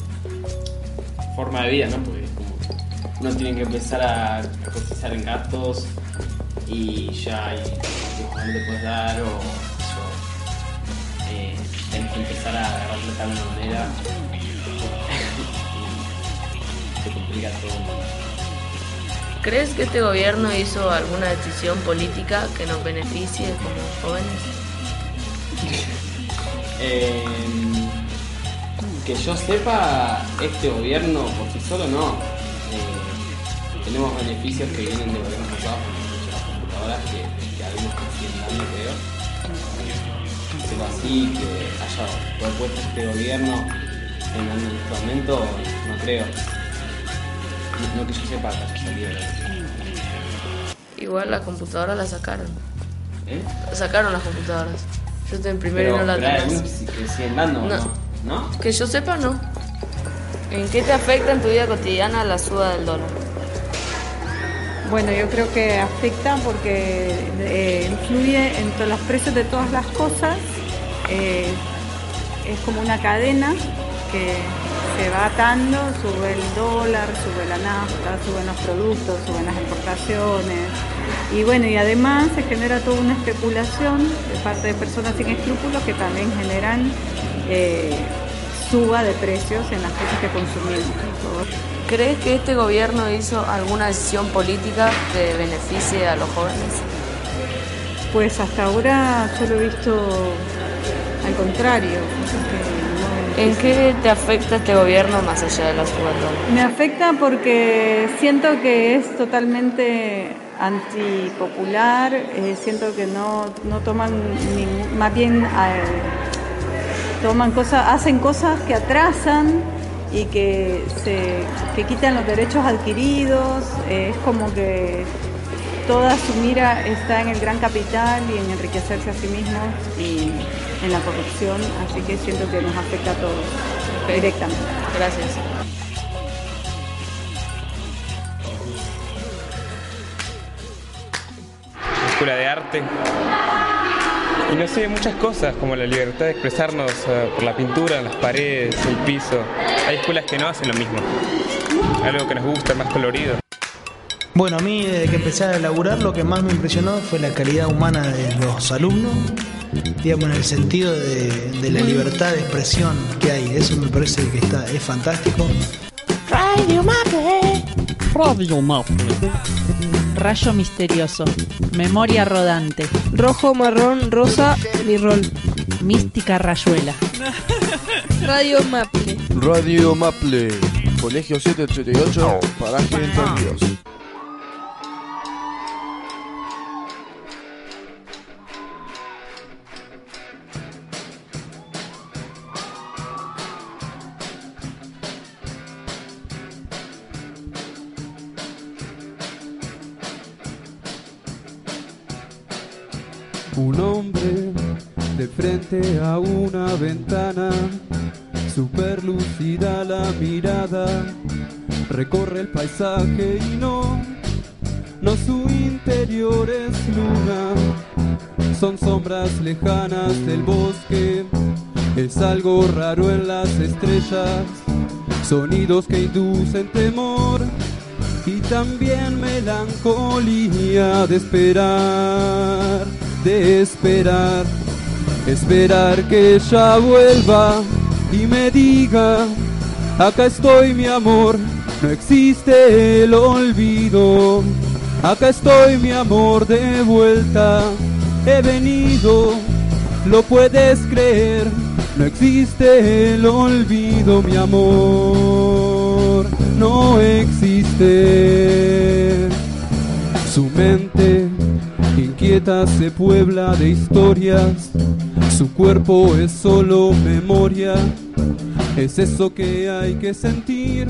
forma de vida, ¿no? Porque como uno tiene que empezar a, a en gastos y ya hay que no le puedes dar o yo, eh, tenés que empezar a agarrar plata de alguna manera y se complica todo. ¿Crees que este gobierno hizo alguna decisión política que nos beneficie como jóvenes? Eh, que yo sepa, este gobierno por sí solo no. Tenemos beneficios que vienen de gobiernos pasados, como las computadoras que, que algunos dando, creo. Pero así que haya propuesto este gobierno en, este momento, no creo. No, no que yo sepa que salido. Igual las computadoras las sacaron. ¿Eh? Sacaron las computadoras. Yo estoy en primero Pero, y no la tengo. que, siguen dando, ¿o ¿no? ¿no? Que yo sepa, no. ¿En qué te afecta en tu vida cotidiana la suba del dólar? Bueno, yo creo que afecta porque eh, influye en todos los precios de todas las cosas. Eh, es como una cadena que se va atando, sube el dólar, sube la nafta, suben los productos, suben las exportaciones. Y bueno, y además se genera toda una especulación de parte de personas sin escrúpulos que también generan eh, suba de precios en las cosas que consumimos. ¿Crees que este gobierno hizo alguna decisión política que beneficie a los jóvenes? Pues hasta ahora solo he visto al contrario. que no- ¿En qué te afecta este gobierno más allá de la dólar? Me afecta porque siento que es totalmente antipopular, eh, siento que no, no toman ningún- más bien eh, toman cosas, hacen cosas que atrasan y que se que quitan los derechos adquiridos, eh, es como que toda su mira está en el gran capital y en enriquecerse a sí mismos y en la corrupción, así que siento que nos afecta a todos directamente. Gracias. escuela de arte. Y no sé, muchas cosas, como la libertad de expresarnos eh, por la pintura, las paredes, el piso. Hay escuelas que no hacen lo mismo. Algo que nos gusta, más colorido. Bueno, a mí desde que empecé a laburar lo que más me impresionó fue la calidad humana de los alumnos, digamos en el sentido de, de la libertad de expresión que hay. Eso me parece que está, es fantástico. Radio Maple. Radio Maple. Rayo misterioso. Memoria rodante. Rojo, marrón, rosa, mi rol. Mística rayuela. Radio Maple. Radio Maple, Colegio 788, Paraje Entre Ríos. A una ventana, super lúcida la mirada, recorre el paisaje y no, no su interior es luna, son sombras lejanas del bosque, es algo raro en las estrellas, sonidos que inducen temor y también melancolía de esperar, de esperar, esperar que ella vuelva y me diga, acá estoy mi amor, no existe el olvido, acá estoy mi amor de vuelta, he venido, lo puedes creer, no existe el olvido mi amor, no existe. Su mente inquieta se puebla de historias, su cuerpo es solo memoria, es eso que hay que sentir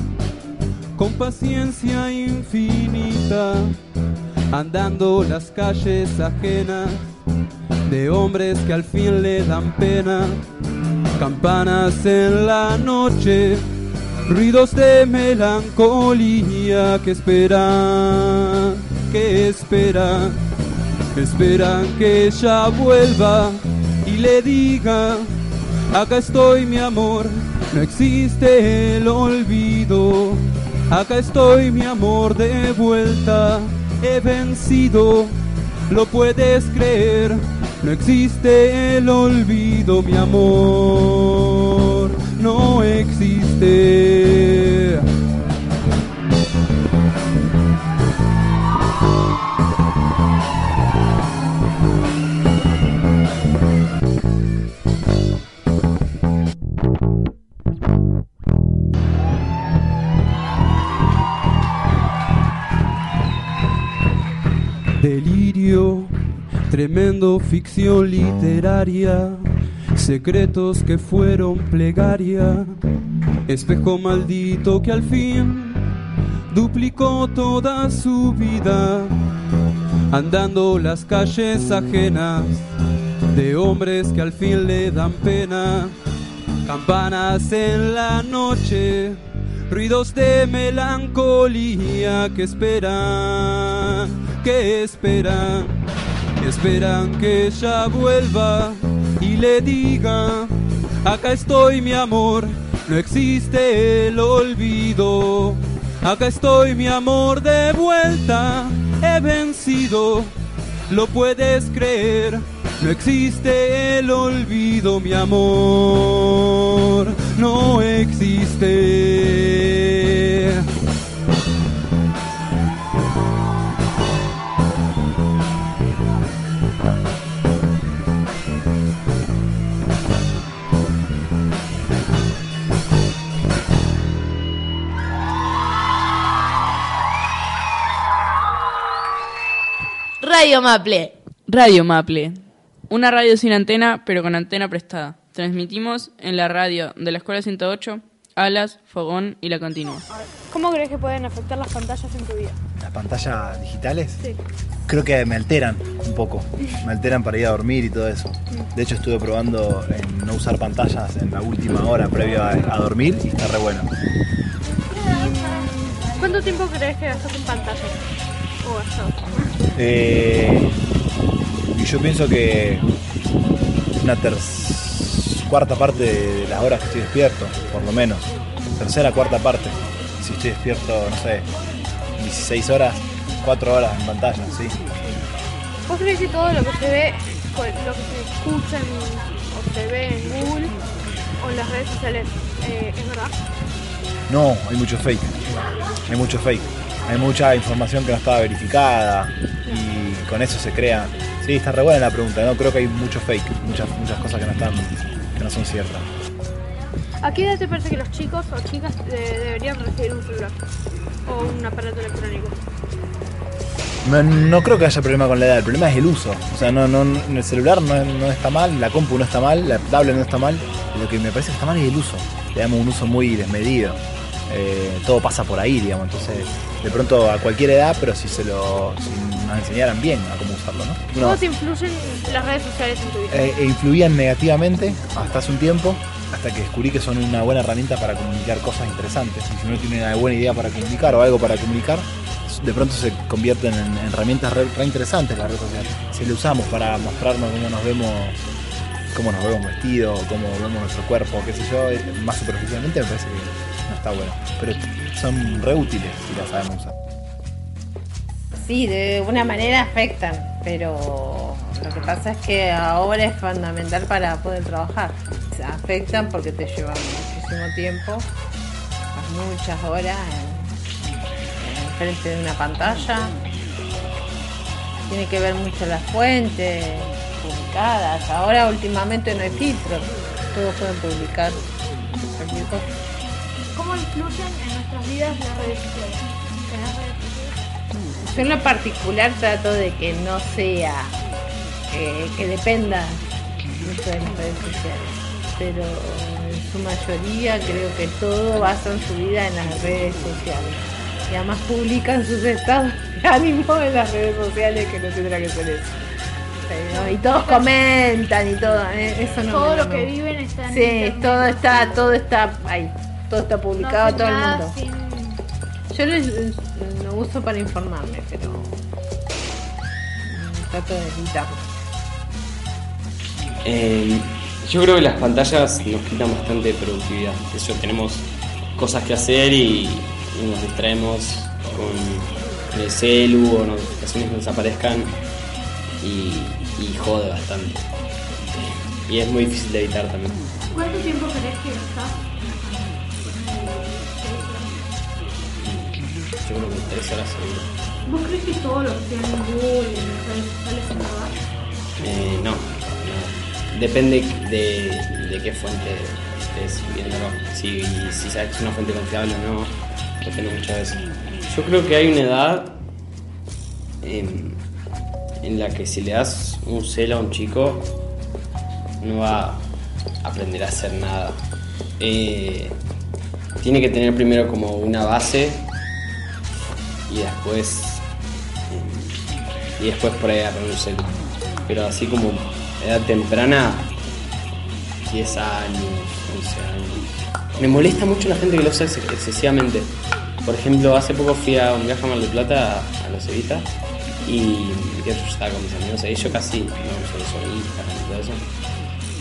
con paciencia infinita, andando las calles ajenas de hombres que al fin le dan pena, campanas en la noche, ruidos de melancolía que esperan, que esperan, esperan que ella vuelva y le diga, acá estoy mi amor, no existe el olvido, acá estoy mi amor de vuelta, he vencido, lo puedes creer, no existe el olvido mi amor, no existe. Tremendo ficción literaria, secretos que fueron plegaria, espejo maldito que al fin duplicó toda su vida, andando las calles ajenas de hombres que al fin le dan pena, campanas en la noche, ruidos de melancolía que esperan, que esperan, esperan que ella vuelva y le diga, acá estoy mi amor, no existe el olvido, acá estoy mi amor de vuelta, he vencido, lo puedes creer, no existe el olvido mi amor, no existe. Radio Maple. Radio Maple. Una radio sin antena, pero con antena prestada. Transmitimos en la radio de la Escuela 108, Alas, Fogón y La Continua. ¿Cómo crees que pueden afectar las pantallas en tu vida? ¿Las pantallas digitales? Sí. Creo que me alteran un poco. Me alteran para ir a dormir y todo eso. De hecho, estuve probando en no usar pantallas en la última hora previa a, a dormir y está re bueno. ¿Cuánto tiempo crees que gastas en pantallas? O. Eh, y yo pienso que una ter- cuarta parte de las horas que estoy despierto, por lo menos. Tercera, cuarta parte. Si estoy despierto, no sé, 16 horas, 4 horas en pantalla, sí. ¿Vos crees que todo lo que se ve, lo que se escucha en- o se ve en Google o en las redes sociales eh, es verdad? No, hay mucho fake. Hay mucho fake. Hay mucha información que no estaba verificada y con eso se crea. Sí, está re buena la pregunta, ¿no? Creo que hay mucho fake, muchas, muchas cosas que no están, no son ciertas. ¿A qué edad te parece que los chicos o chicas eh, deberían recibir un celular o un aparato electrónico? No, no creo que haya problema con la edad, el problema es el uso. O sea, no, no, el celular no, no está mal, la compu no está mal, la tablet no está mal. Lo que me parece que está mal es el uso. Le damos un uso muy desmedido. Eh, todo pasa por ahí, digamos. Entonces, de pronto a cualquier edad, pero si se lo. Si nos enseñaran bien a cómo usarlo, ¿no? ¿Cómo No, te influyen las redes sociales en tu vida? eh, e influían negativamente hasta hace un tiempo, hasta que descubrí que son una buena herramienta para comunicar cosas interesantes. Y si uno tiene una buena idea para comunicar o algo para comunicar, de pronto se convierten en, en herramientas re, re interesantes las redes sociales. Si lo usamos para mostrarnos cómo nos vemos, cómo nos vemos vestidos, cómo vemos nuestro cuerpo, qué sé yo, eh, más superficialmente me parece que no está bueno. Pero son re útiles si las sabemos usar. Sí, de una manera afectan, pero lo que pasa es que ahora es fundamental para poder trabajar. Afectan porque te llevan muchísimo tiempo, muchas horas en, en frente de una pantalla. Tiene que ver mucho las fuentes publicadas. Ahora últimamente no hay filtros, todos pueden publicar. ¿Cómo influyen en nuestras vidas las redes sociales? Yo en lo particular trato de que no sea, eh, que dependa mucho de las redes sociales, pero en su mayoría creo que todo basan su vida en las redes sociales. Y además publican sus estados de ánimo en las redes sociales que no tendrá que ser eso. Y todos comentan y todo, eh, eso no Todo me- lo no que viven está en Sí, todo está, todo está ahí, todo está publicado, No todo el mundo. sin- Yo lo, lo uso para informarme, pero mm, trato de evitarlo. Eh, yo creo que las pantallas nos quitan bastante productividad. De hecho, tenemos cosas que hacer y, y nos distraemos con el celu o notificaciones que nos aparezcan y, y jode bastante. Y es muy difícil de evitar también. ¿Cuánto tiempo crees que estás? Tres horas seguro. ¿Vos crees que todo lo que sea en Google y las redes sociales es verdad? Eh, no, no. Depende de, de qué fuente estés viéndolo. Si, si sabes que es una fuente confiable o no, depende muchas veces. Yo creo que hay una edad en, en la que si le das un celo a un chico, no va a aprender a hacer nada. Eh, tiene que tener primero como una base y después y después por ahí agarrar un celu. Pero así como edad temprana, 10 años, 11 años. Me molesta mucho la gente que lo usa ex- excesivamente. Por ejemplo, hace poco fui a un viaje a Mar del Plata, a Los Evita, y yo estaba con mis amigos ahí, yo casi no los Instagram y todo eso.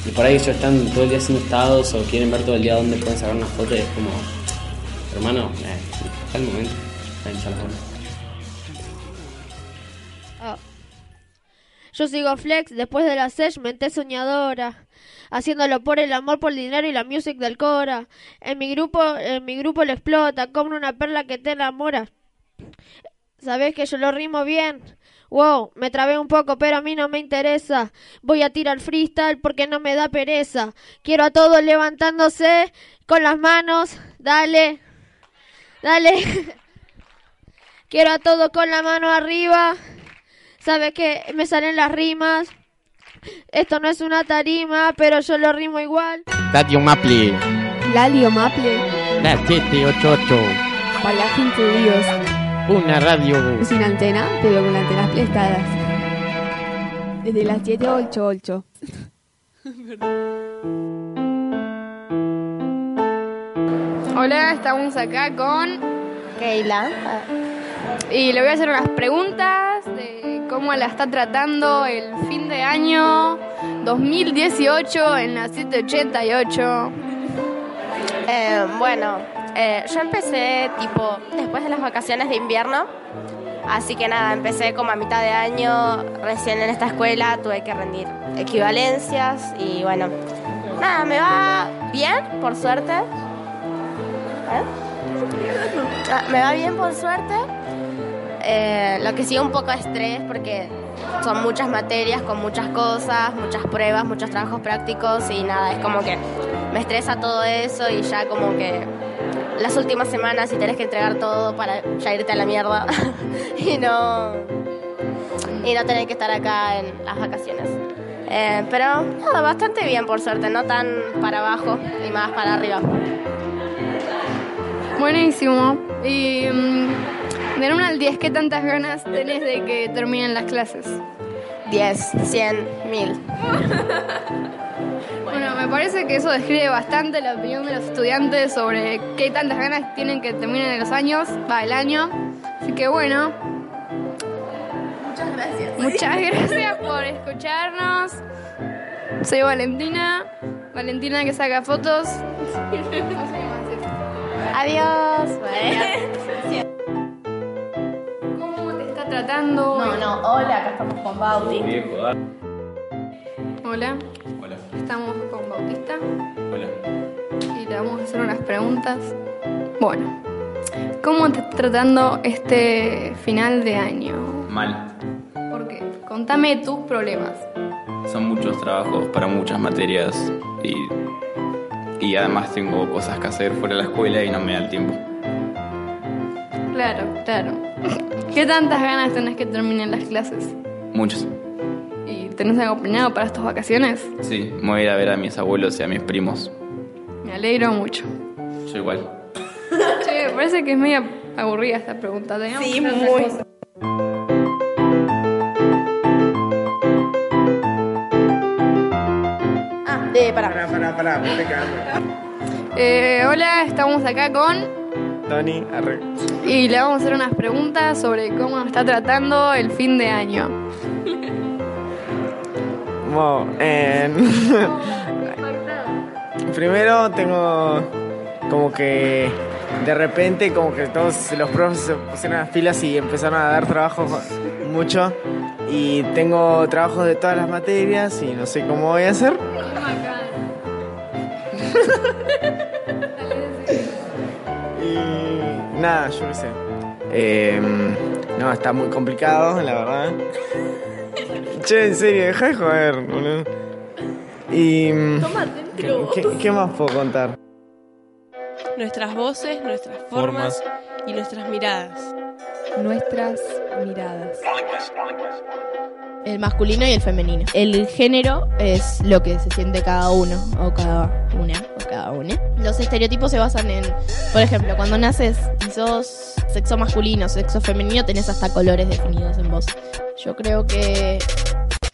Y por ahí ellos están todo el día estados o quieren ver todo el día dónde pueden sacar una foto y es como, hermano, eh, está el momento, Ah. Yo sigo Flex después de la sesh, mente soñadora. Haciéndolo por el amor, por el dinero y la music del Cora. En mi grupo, en mi grupo lo explota, como una perla que te enamora. Sabes que yo lo rimo bien. Wow, me trabé un poco, pero a mí no me interesa. Voy a tirar freestyle porque no me da pereza. Quiero a todos levantándose con las manos. Dale, dale. Quiero a todos con la mano arriba. Sabes que me salen las rimas. Esto no es una tarima, pero yo lo rimo igual. Radio Maple, Radio Maple, la 788, para la gente de Dios. una radio Sin antena, pero con antenas prestadas. Desde las 788. Hola, estamos acá con Keila. Y le voy a hacer unas preguntas de cómo la está tratando el fin de año 2018 en la 788. Eh, bueno, eh, yo empecé tipo después de las vacaciones de invierno. Así que nada, empecé como a mitad de año, recién en esta escuela tuve que rendir equivalencias y bueno, nada, me va bien, por suerte. ¿Eh? Ah, Me va bien, por suerte. Eh, lo que sí un poco de estrés porque son muchas materias con muchas cosas, muchas pruebas, muchos trabajos prácticos y nada, es como que me estresa todo eso y ya como que las últimas semanas y tenés que entregar todo para ya irte a la mierda y no y no tener que estar acá en las vacaciones. Eh, pero nada, bastante bien por suerte, no tan para abajo y más para arriba. Buenísimo. Y mm, Del 1 al 10, ¿qué tantas ganas tenés de que terminen las clases? 10, 100, 1000. Bueno, me parece que eso describe bastante la opinión de los estudiantes sobre qué tantas ganas tienen que terminen los años, va, el año. Así que bueno, Muchas gracias. muchas gracias por escucharnos. Soy Valentina, Valentina que saca fotos. Adiós. ¿Cómo te está tratando? No, no, hola, acá estamos con Bauti. Hola. Hola. Estamos con Bautista Hola. y le vamos a hacer unas preguntas. Bueno, ¿cómo te está tratando este final de año? Mal. ¿Por qué? Contame tus problemas. Son muchos trabajos para muchas materias y, y además tengo cosas que hacer fuera de la escuela y no me da el tiempo. Claro, claro. ¿Qué tantas ganas tenés que terminen las clases? Muchos. ¿Y tenés algo planeado para estas vacaciones? Sí, me voy a ir a ver a mis abuelos y a mis primos. Me alegro mucho. Yo igual. Che, me parece que es media aburrida esta pregunta. Teníamos Sí, que hacer otra muy. Ah, eh, pará. Pará, pará, pará, me estoy cagando. Eh, hola, estamos acá con Tony, arre. y le vamos a hacer unas preguntas sobre cómo nos está tratando el fin de año. En- primero tengo como que de repente como que todos los profes se pusieron las pilas y empezaron a dar trabajo mucho y tengo trabajos de todas las materias y no sé cómo voy a hacer. nada, yo qué sé. Em, no, está muy complicado, la verdad. Che, en serio, deja de joder, boludo. Y. ¿qué, qué- qué más puedo contar? Nuestras voces, nuestras formas, y nuestras miradas. Nuestras miradas. El masculino y el femenino. El género es lo que se siente cada uno o cada una o cada una. Los estereotipos se basan en, por ejemplo, cuando naces y sos sexo masculino, sexo femenino, tenés hasta colores definidos en vos. Yo creo que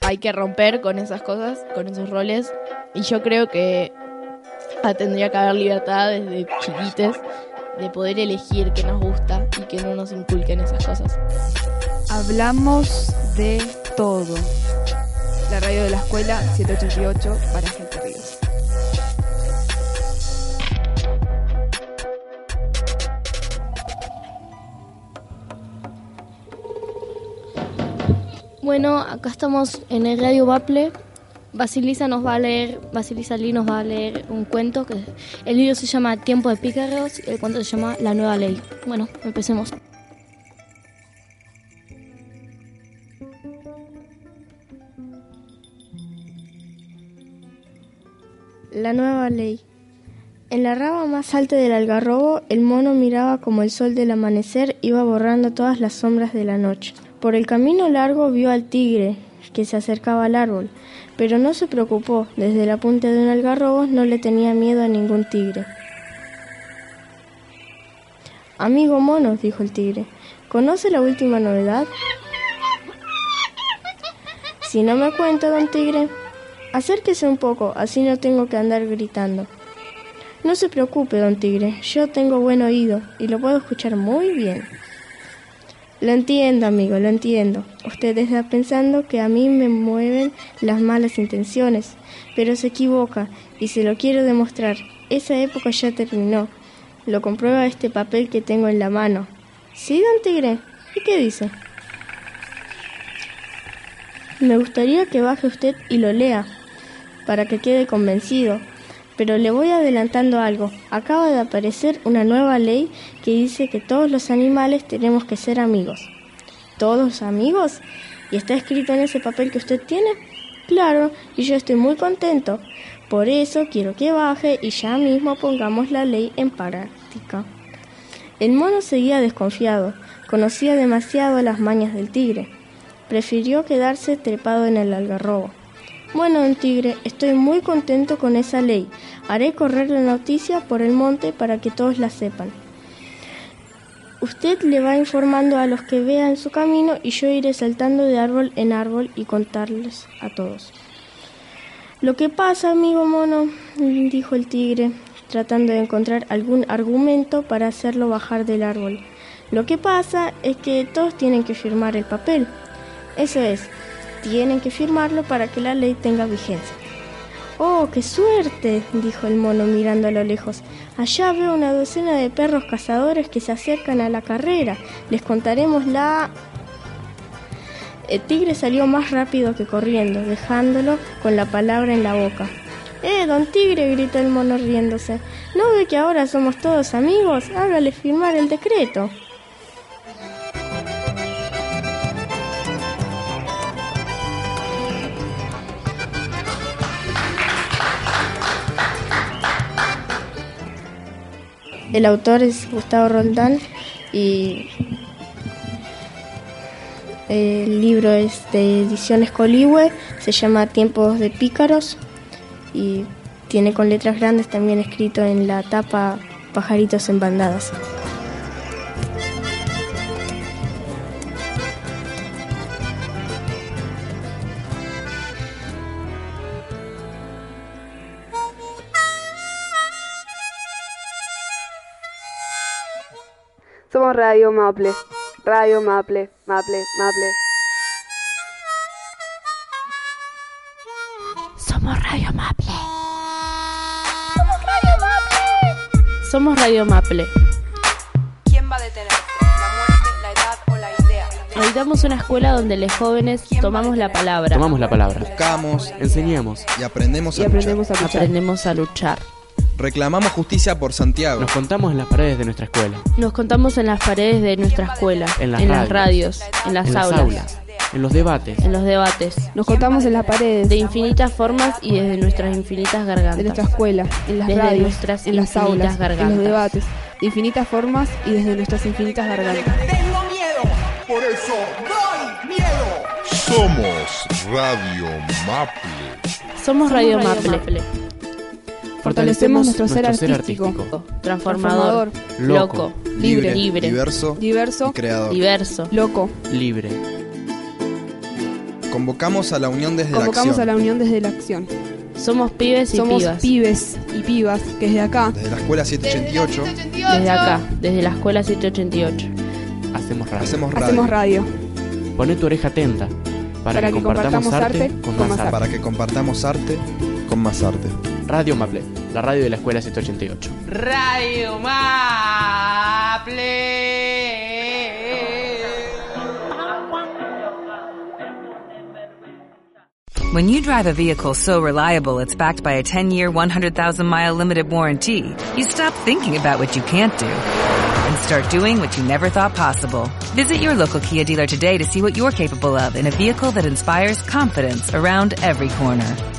hay que romper con esas cosas, con esos roles. Y yo creo que ah, tendría que haber libertad desde chiquites de poder elegir qué nos gusta y que no nos inculquen esas cosas. Hablamos de todo. La radio de la escuela 788 para gente Ríos. Bueno, acá estamos en el Radio Baple. Basilisa nos va a leer, Basilisa Lee nos va a leer un cuento que el libro se llama Tiempo de Pícaros y el cuento se llama La Nueva Ley. Bueno, empecemos. La nueva ley. En la rama más alta del algarrobo, el mono miraba como el sol del amanecer iba borrando todas las sombras de la noche. Por el camino largo vio al tigre, que se acercaba al árbol, pero no se preocupó, desde la punta de un algarrobo no le tenía miedo a ningún tigre. Amigo mono, dijo el tigre, ¿conoce la última novedad? Si no me cuenta, don tigre, acérquese un poco, así no tengo que andar gritando. No se preocupe, don Tigre, yo tengo buen oído y lo puedo escuchar muy bien. Lo entiendo, amigo, lo entiendo. Usted está pensando que a mí me mueven las malas intenciones, pero se equivoca y se lo quiero demostrar. Esa época ya terminó. Lo comprueba este papel que tengo en la mano. ¿Sí, don Tigre? ¿Y qué dice? Me gustaría que baje usted y lo lea, para que quede convencido. Pero le voy adelantando algo. Acaba de aparecer una nueva ley que dice que todos los animales tenemos que ser amigos. ¿Todos amigos? ¿Y está escrito en ese papel que usted tiene? Claro, y yo estoy muy contento. Por eso quiero que baje y ya mismo pongamos la ley en práctica. El mono seguía desconfiado. Conocía demasiado las mañas del tigre. Prefirió quedarse trepado en el algarrobo. Bueno, don Tigre, estoy muy contento con esa ley. Haré correr la noticia por el monte para que todos la sepan. Usted le va informando a los que vea en su camino y yo iré saltando de árbol en árbol y contarles a todos. Lo que pasa, amigo mono, dijo el tigre, tratando de encontrar algún argumento para hacerlo bajar del árbol. Lo que pasa es que todos tienen que firmar el papel. Eso es, tienen que firmarlo para que la ley tenga vigencia. ¡Oh, qué suerte! dijo el mono mirando a lo lejos. Allá veo una docena de perros cazadores que se acercan a la carrera. Les contaremos la... El tigre salió más rápido que corriendo, dejándolo con la palabra en la boca. ¡Eh, don Tigre! gritó el mono riéndose. ¿No ve que ahora somos todos amigos? Hágale firmar el decreto. El autor es Gustavo Roldán y el libro es de Ediciones Coligüe, se llama Tiempos de Pícaros y tiene con letras grandes también escrito en la tapa Pajaritos en bandadas. Somos Radio Maple. Radio Maple, Maple, Maple. Somos Radio Maple. Somos Radio Maple. Somos Radio Maple. ¿Quién va a detenerte? ¿La muerte, la edad o la idea? Habitamos una escuela donde los jóvenes tomamos la palabra. Tomamos la palabra. Buscamos, enseñamos y aprendemos a y aprendemos luchar. a luchar. Aprendemos a luchar. Reclamamos justicia por Santiago. Nos contamos en las paredes de nuestra escuela. Nos contamos en las paredes de nuestra escuela, En las radios, radios, en las en las aulas, en los debates. en los debates. Nos contamos en las paredes De infinitas formas y desde nuestras infinitas gargantas. de nuestra escuela, en las Desde radios, nuestras en las aulas, en gargantas. los debates, de infinitas formas y desde nuestras infinitas gargantas. Tengo miedo, por eso doy miedo. Somos Radio Maple. Somos Radio Radio Maple. Fortalecemos nuestro ser artístico, Transformador, transformador, loco, libre, libre, diverso, diverso, y creador. diverso, loco. Libre. Convocamos a la unión desde Convocamos la a acción. la unión desde la acción. Somos pibes y Somos pibas. pibes y pibas que desde acá, Desde la escuela 788 Desde acá, desde la escuela 788. Hacemos radio. hacemos radio. hacemos radio. Poné tu oreja atenta para, que, compartamos arte con más arte. Para que compartamos arte con más arte. Radio Maple, la radio de la escuela 788. Radio When you drive a vehicle so reliable it's backed by a 10 year, 100,000 mile limited warranty, you stop thinking about what you can't do and start doing what you never thought possible. Visit your local Kia dealer today to see what you're capable of in a vehicle that inspires confidence around every corner.